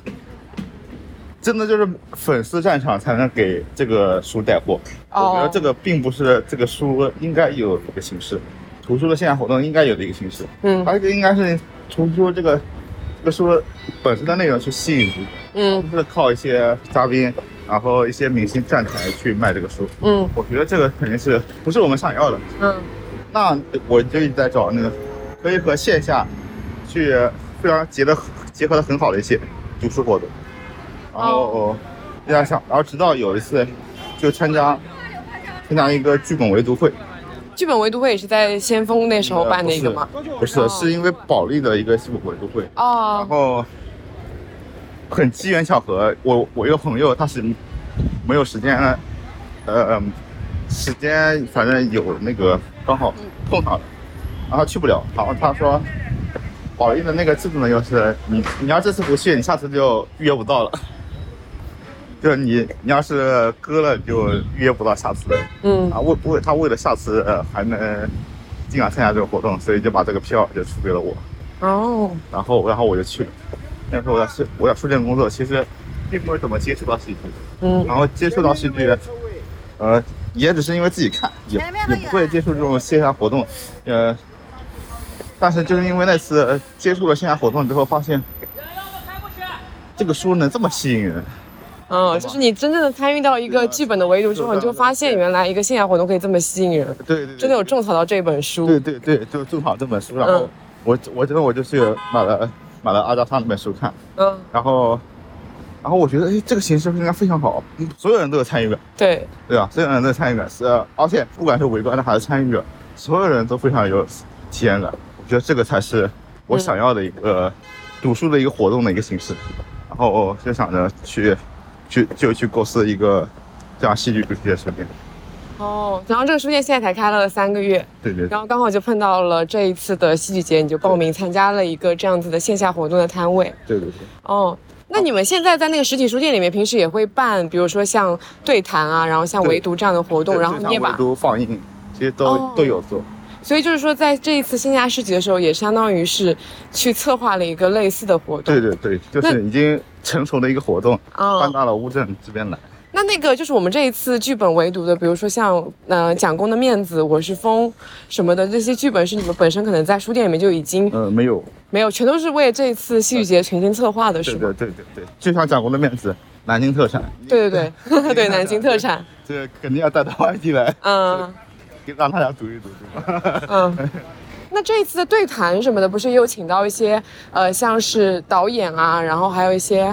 真的就是粉丝战场才能给这个书带货。我觉得这个并不是这个书应该有一个形式，图书的线下活动应该有的一个形式。嗯，它这个应该是图书这个这个书本身的内容去吸引读者，嗯，不是靠一些嘉宾，然后一些明星站台去卖这个书。嗯，我觉得这个肯定是不是我们想要的。嗯，那我就一直在找那个可以和线下去。非常结的结合的很好的一些读书活动，然后大家想，然后直到有一次就参加参加一个剧本围读会，剧本围读会也是在先锋那时候办的一个吗？不是，是因为保利的一个剧本围读会。哦，然后很机缘巧合，我我一个朋友他是没有时间，呃，时间反正有那个刚好碰上了，然后去不了，然后他说。保利的那个制度呢，就是你你要这次不去，你下次就预约不到了。就是你你要是割了，就预约不到下次。嗯啊，为为他为了下次还能尽量参加这个活动，所以就把这个票就出给了我。哦。然后然后我就去了。那时候我在是我在书店工作，其实并不是怎么接触到戏剧。嗯。然后接触到戏剧，呃，也只是因为自己看，也也不会接触这种线下活动，呃。但是就是因为那次接触了线下活动之后，发现这个书能这么吸引人。嗯，就是你真正的参与到一个剧本的维度之后，你就发现原来一个线下活动可以这么吸引人。对对，真的有种草到这本书。对对对，就种草这本书，然后我我真的我就去买了买了阿加莎那本书看。嗯。然后然后我觉得哎，这个形式应该非常好，所有人都有参与感。对。对吧？所有人都有参与感，是而且不管是围观的还是参与者，所有人都非常有体验感。觉得这个才是我想要的一个读书的一个活动的一个形式，然后就想着去去就去构思一个这样戏剧主题的书店。哦，然后这个书店现在才开了三个月，对对。然后刚好就碰到了这一次的戏剧节，你就报名参加了一个这样子的线下活动的摊位。对对对。哦，那你们现在在那个实体书店里面，平时也会办，比如说像对谈啊，然后像围读这样的活动，然后你也把围读放映，其实都都有做。所以就是说，在这一次线下市集的时候，也相当于是去策划了一个类似的活动。对对对，就是已经成熟的一个活动，搬到了乌镇这边来。那那个就是我们这一次剧本围读的，比如说像呃蒋公的面子、我是风什么的这些剧本，是你们本身可能在书店里面就已经呃没有没有，全都是为这一次戏剧节全新策划的，是吗？对对对对，就像蒋公的面子，南京特产。对对对对，南京特产。这肯定要带到外地来。嗯。让大家读一读，嗯，那这一次的对谈什么的，不是又请到一些呃，像是导演啊，然后还有一些，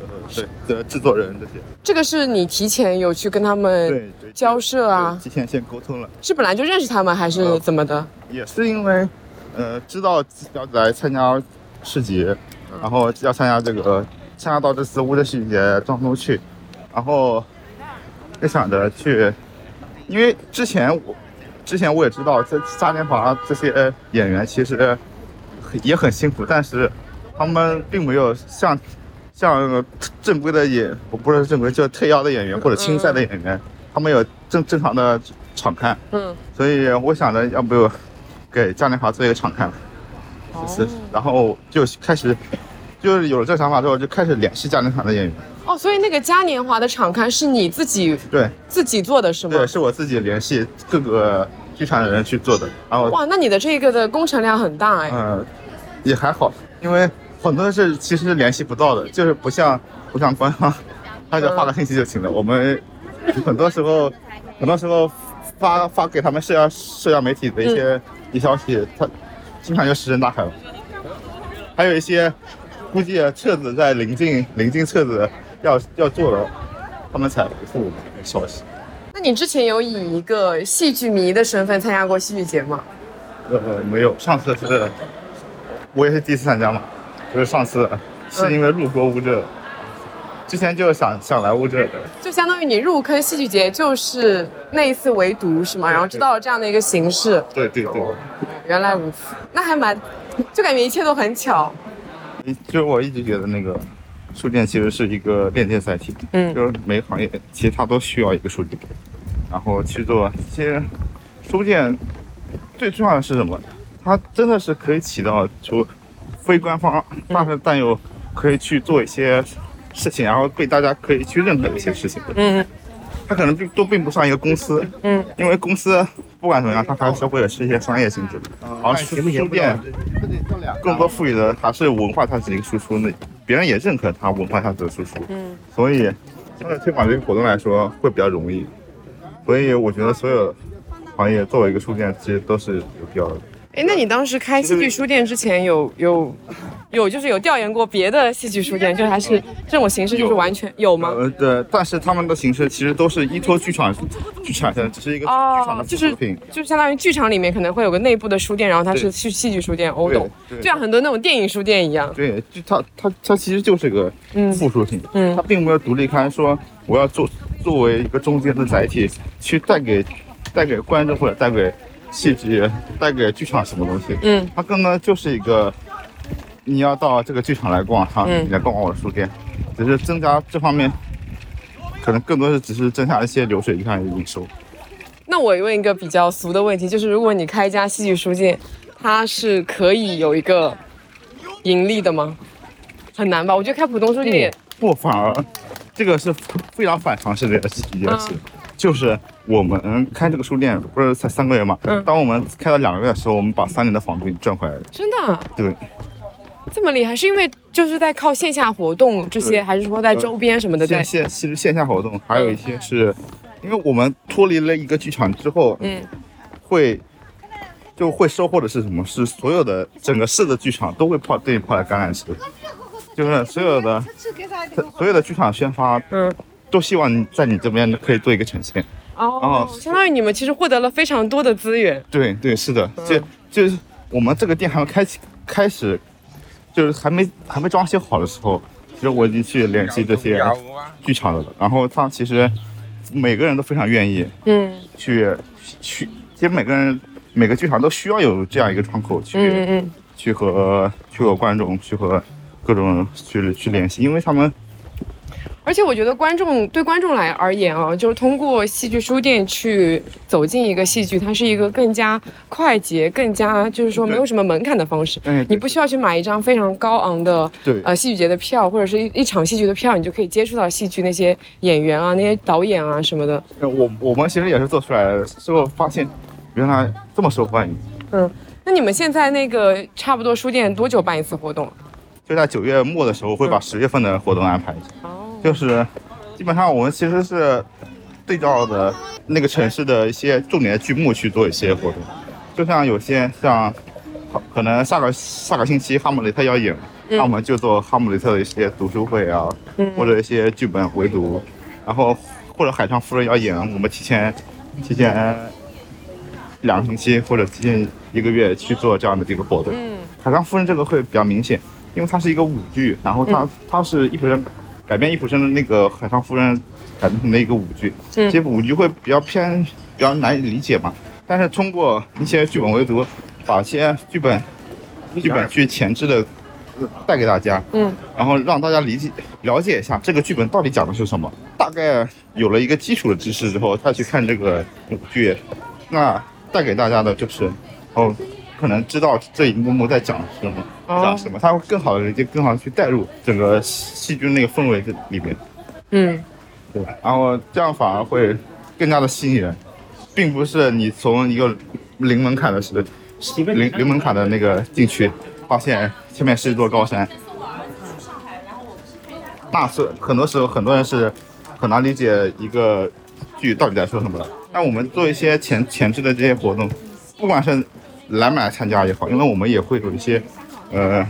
呃，对的制作人这些。这个是你提前有去跟他们交涉啊？提前先沟通了。是本来就认识他们，还是怎么的？也是因为，呃，知道要来参加市集，然后要参加这个参加到这次乌镇戏剧节当中去，然后就想着去，因为之前我。之前我也知道，这嘉年华这些演员其实也很辛苦，但是他们并没有像像正规的演，不是正规，就是特邀的演员或者青赛的演员，他们有正正常的场看。嗯。所以我想着，要不给嘉年华做一个场看，是，然后就开始就是有了这个想法之后，就开始联系嘉年华的演员。哦，所以那个嘉年华的场刊是你自己对自己做的是吗？对，是我自己联系各个剧场的人去做的。然后哇，那你的这个的工程量很大哎。嗯，也还好，因为很多是其实联系不到的，就是不像不像官方，他就发个信息就行了。我们很多时候很多时候发发给他们社交社交媒体的一些一消息，他经常就石沉大海了。还有一些估计册子在临近临近册子。要要做了，他们才回复我们消息。那你之前有以一个戏剧迷的身份参加过戏剧节吗？呃，没有。上次是，我也是第一次参加嘛。就是上次是因为路过乌镇，之前就想想来乌镇的。就相当于你入坑戏剧节，就是那一次围读是吗？然后知道了这样的一个形式。对对对。原来如此，那还蛮，就感觉一切都很巧。就是我一直觉得那个书店其实是一个链接载体，嗯，就是每个行业其实它都需要一个书店，然后去做。其实书店最重要的是什么？它真的是可以起到就非官方，但是但又可以去做一些事情，然后被大家可以去认可的一些事情。嗯。它可能并都并不算一个公司，嗯，因为公司不管怎么样，它还是会是一些商业性质。而书书店更多赋予的还是文化它是一个输出，那别人也认可他文化价值的输出，嗯，所以相对推广这个活动来说会比较容易。所以我觉得所有行业作为一个书店，其实都是有必要的。哎，那你当时开戏剧书店之前有有有就是有调研过别的戏剧书店，就还是这种形式就是完全有吗？呃，对，但是他们的形式其实都是依托剧场去产生，只是一个剧场的附属品，就是相当于剧场里面可能会有个内部的书店，然后它是戏戏剧书店，我懂，就像很多那种电影书店一样。对，就它它它其实就是个附属品，嗯，它并没有独立开说我要做作为一个中间的载体去带给带给观众或者带给。戏剧带给剧场什么东西？嗯，它更多就是一个，你要到这个剧场来逛，哈，你来逛逛我的书店，只是增加这方面，可能更多是只是增加一些流水一样的营收。那我问一个比较俗的问题，就是如果你开一家戏剧书店，它是可以有一个盈利的吗？很难吧？我觉得开普通书店不反而，这个是非常反常识的一件事。就是我们开这个书店不是才三个月嘛？嗯。当我们开了两个月的时候，我们把三年的房租赚回来了。真的？对。这么厉害，是因为就是在靠线下活动这些，还是说在周边什么的？线线其实线下活动还有一些是，因为我们脱离了一个剧场之后，嗯，会就会收获的是什么？是所有的整个市的剧场都会泡对你泡来橄榄枝，就是所有的所有的剧场宣发，嗯。都希望在你这边可以做一个呈现哦，相当于你们其实获得了非常多的资源。对对，是的，就就是我们这个店还没开启开始，就是还没还没装修好的时候，其实我已经去联系这些剧场的了。然后他其实每个人都非常愿意，嗯，去去，其实每个人每个剧场都需要有这样一个窗口去，嗯嗯，去和去和观众去和各种去去联系，因为他们。而且我觉得观众对观众来而言啊，就是通过戏剧书店去走进一个戏剧，它是一个更加快捷、更加就是说没有什么门槛的方式。嗯，你不需要去买一张非常高昂的对呃戏剧节的票，或者是一一场戏剧的票，你就可以接触到戏剧那些演员啊、那些导演啊什么的。我我们其实也是做出来的，最后发现原来这么受欢迎。嗯，那你们现在那个差不多书店多久办一次活动？就在九月末的时候会把十月份的活动安排一下。就是，基本上我们其实是对照的那个城市的一些重点的剧目去做一些活动，就像有些像，可能下个下个星期哈姆雷特要演，那我们就做哈姆雷特的一些读书会啊，或者一些剧本围读，然后或者海上夫人要演，我们提前提前两个星期或者提前一个月去做这样的这个活动。海上夫人这个会比较明显，因为它是一个舞剧，然后它它是一本。改编易卜生的那个《海上夫人》改编成的一个舞剧，这些舞剧会比较偏比较难以理解嘛。但是通过一些剧本围读，把一些剧本剧本去前置的带给大家，嗯，然后让大家理解了解一下这个剧本到底讲的是什么。大概有了一个基础的知识之后，再去看这个舞剧，那带给大家的就是，哦。可能知道这一幕幕在讲什么，讲什么，他会更好的理解，更好的去带入整个戏剧那个氛围这里面。嗯，对。然后这样反而会更加的吸引人，并不是你从一个零门槛的是零零门槛的那个进去，发现前面是一座高山。那是很多时候很多人是很难理解一个剧到底在说什么的。但我们做一些前前置的这些活动，不管是来不来参加也好，因为我们也会有一些，呃，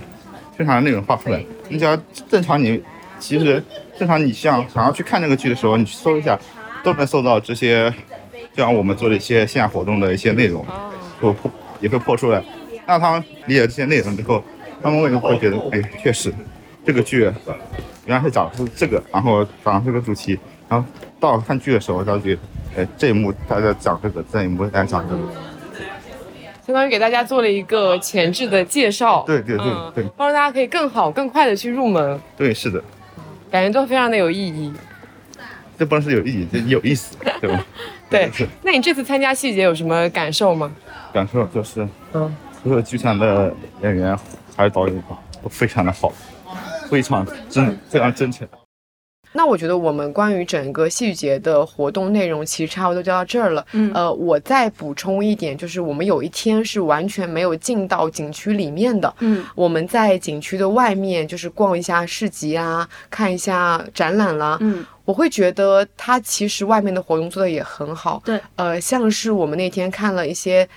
宣传的内容发出来。你只要正常，你其实正常，你像想要去看那个剧的时候，你去搜一下，都能搜到这些，像我们做的一些线下活动的一些内容，会破也会破出来。那他们理解这些内容之后，他们为什么会觉得，哎，确实，这个剧原来是讲的是这个，然后讲这个主题，然后到看剧的时候，他就哎这一幕他在讲这个，这一幕在讲这个，相当于给大家做了一个前置的介绍。对对对对，帮助大家可以更好更快的去入门。对，是的，感觉都非常的有意义。这不能是有意义，这有意思，对吧？对。那你这次参加细节有什么感受吗？感受就是，嗯，所有剧场的演员还是导演都非常的好，非常真，非常真诚。那我觉得我们关于整个戏剧节的活动内容其实差不多就到这儿了。嗯，呃，我再补充一点，就是我们有一天是完全没有进到景区里面的。嗯，我们在景区的外面就是逛一下市集啊，看一下展览啦。嗯，我会觉得它其实外面的活动做的也很好。对，呃，像是我们那天看了一些。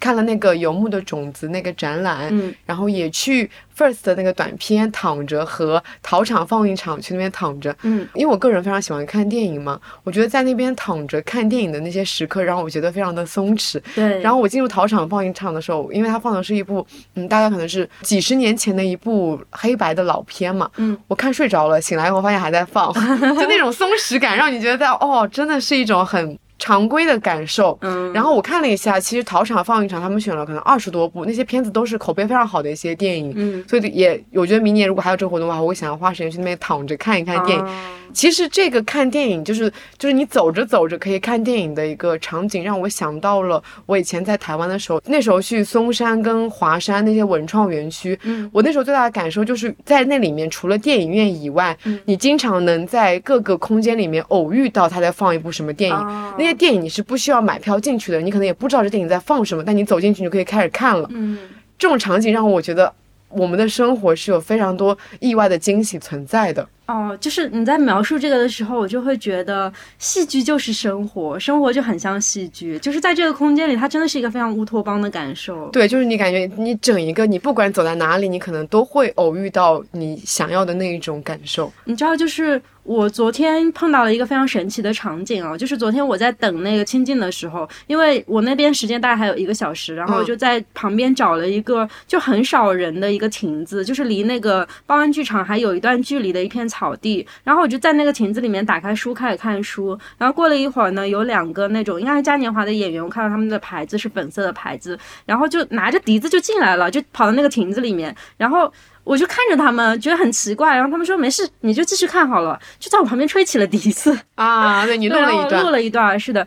看了那个游牧的种子那个展览，嗯，然后也去 First 的那个短片躺着和陶厂放映场去那边躺着，嗯，因为我个人非常喜欢看电影嘛，我觉得在那边躺着看电影的那些时刻让我觉得非常的松弛，对。然后我进入陶厂放映场的时候，因为它放的是一部，嗯，大概可能是几十年前的一部黑白的老片嘛，嗯，我看睡着了，醒来以后发现还在放，就那种松弛感让你觉得在哦，真的是一种很。常规的感受，嗯，然后我看了一下，其实陶厂放映场他们选了可能二十多部，那些片子都是口碑非常好的一些电影，嗯，所以也我觉得明年如果还有这个活动的话，我会想要花时间去那边躺着看一看电影。其实这个看电影就是就是你走着走着可以看电影的一个场景，让我想到了我以前在台湾的时候，那时候去嵩山跟华山那些文创园区，嗯，我那时候最大的感受就是在那里面除了电影院以外，嗯，你经常能在各个空间里面偶遇到他在放一部什么电影，那些电影你是不需要买票进去的，你可能也不知道这电影在放什么，但你走进去就可以开始看了，嗯，这种场景让我觉得我们的生活是有非常多意外的惊喜存在的。哦，就是你在描述这个的时候，我就会觉得戏剧就是生活，生活就很像戏剧，就是在这个空间里，它真的是一个非常乌托邦的感受。对，就是你感觉你整一个，你不管走在哪里，你可能都会偶遇到你想要的那一种感受。你知道，就是我昨天碰到了一个非常神奇的场景啊，就是昨天我在等那个清静的时候，因为我那边时间大概还有一个小时，然后我就在旁边找了一个就很少人的一个亭子，就是离那个报恩剧场还有一段距离的一片。草地，然后我就在那个亭子里面打开书开始看书，然后过了一会儿呢，有两个那种应该是嘉年华的演员，我看到他们的牌子是粉色的牌子，然后就拿着笛子就进来了，就跑到那个亭子里面，然后我就看着他们，觉得很奇怪，然后他们说没事，你就继续看好了，就在我旁边吹起了笛子啊，对你录了一段，录了一段，是的。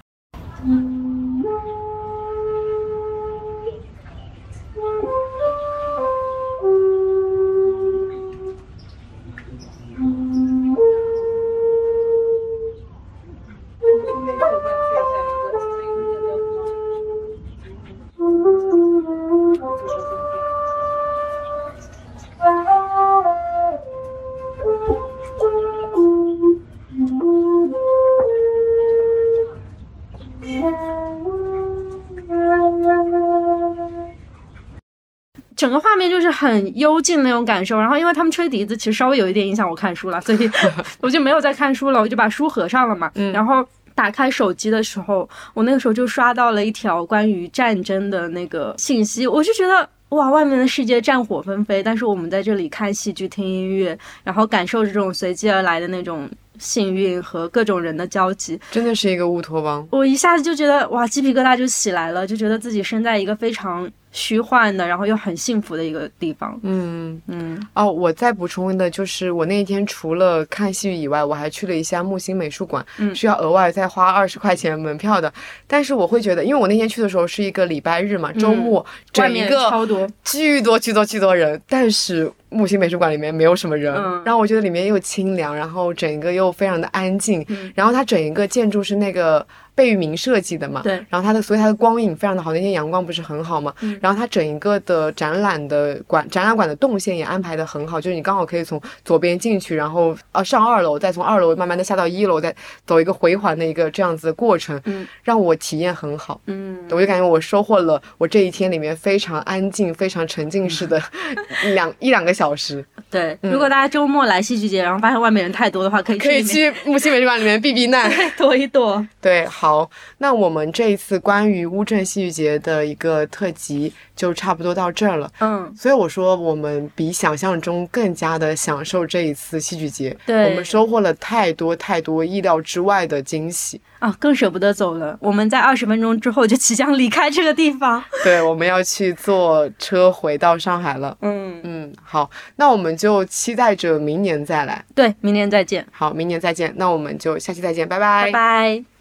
整个画面就是很幽静那种感受，然后因为他们吹笛子，其实稍微有一点影响我看书了，所以 我就没有再看书了，我就把书合上了嘛。然后打开手机的时候，我那个时候就刷到了一条关于战争的那个信息，我就觉得哇，外面的世界战火纷飞，但是我们在这里看戏剧、听音乐，然后感受这种随机而来的那种幸运和各种人的交集，真的是一个乌托邦。我一下子就觉得哇，鸡皮疙瘩就起来了，就觉得自己身在一个非常。虚幻的，然后又很幸福的一个地方。嗯嗯哦，我再补充的就是，我那一天除了看戏以外，我还去了一下木星美术馆，需要额外再花二十块钱门票的。但是我会觉得，因为我那天去的时候是一个礼拜日嘛，周末，整一个超多，巨多巨多巨多人，但是木星美术馆里面没有什么人，然后我觉得里面又清凉，然后整个又非常的安静，然后它整一个建筑是那个。贝聿铭设计的嘛，对，然后它的所以它的光影非常的好，那天阳光不是很好嘛，嗯，然后它整一个的展览的馆展览馆的动线也安排的很好，就是你刚好可以从左边进去，然后呃上二楼，再从二楼慢慢的下到一楼，再走一个回环的一个这样子的过程，嗯，让我体验很好，嗯，我就感觉我收获了我这一天里面非常安静、非常沉浸式的 两一两个小时。对，如果大家周末来戏剧节，然后发现外面人太多的话，可以可以去木星美术馆里面避避难，躲一躲。对。好，那我们这一次关于乌镇戏剧节的一个特辑就差不多到这儿了。嗯，所以我说我们比想象中更加的享受这一次戏剧节，对我们收获了太多太多意料之外的惊喜。啊，更舍不得走了。我们在二十分钟之后就即将离开这个地方。对，我们要去坐车回到上海了。嗯嗯，好，那我们就期待着明年再来。对，明年再见。好，明年再见。那我们就下期再见，拜拜，拜拜。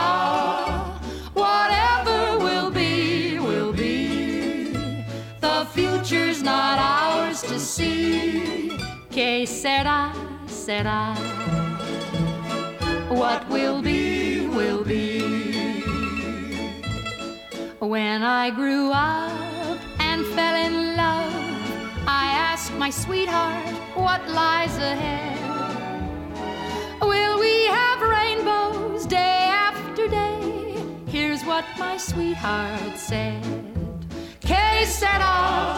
To see. Que sera, sera. What will be, will be. When I grew up and fell in love, I asked my sweetheart what lies ahead. Will we have rainbows day after day? Here's what my sweetheart said. Que said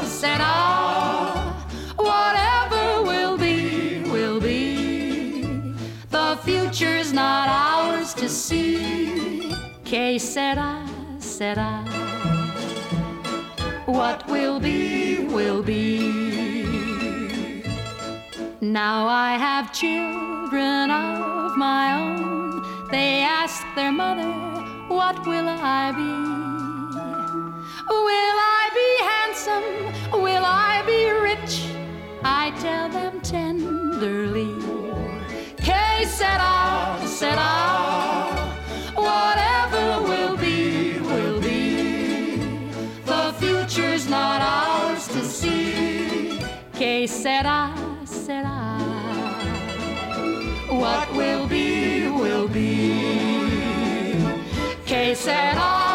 sera. Whatever will be, will be. The future's not ours to see. Que sera, sera. What will be, will be. Now I have children of my own. They ask their mother, What will I be? Will I be handsome? Will I be rich? I tell them tenderly. Que sera, sera. Whatever will be, will be. The future's not ours to see. Que sera, sera. What will be, will be. Que sera.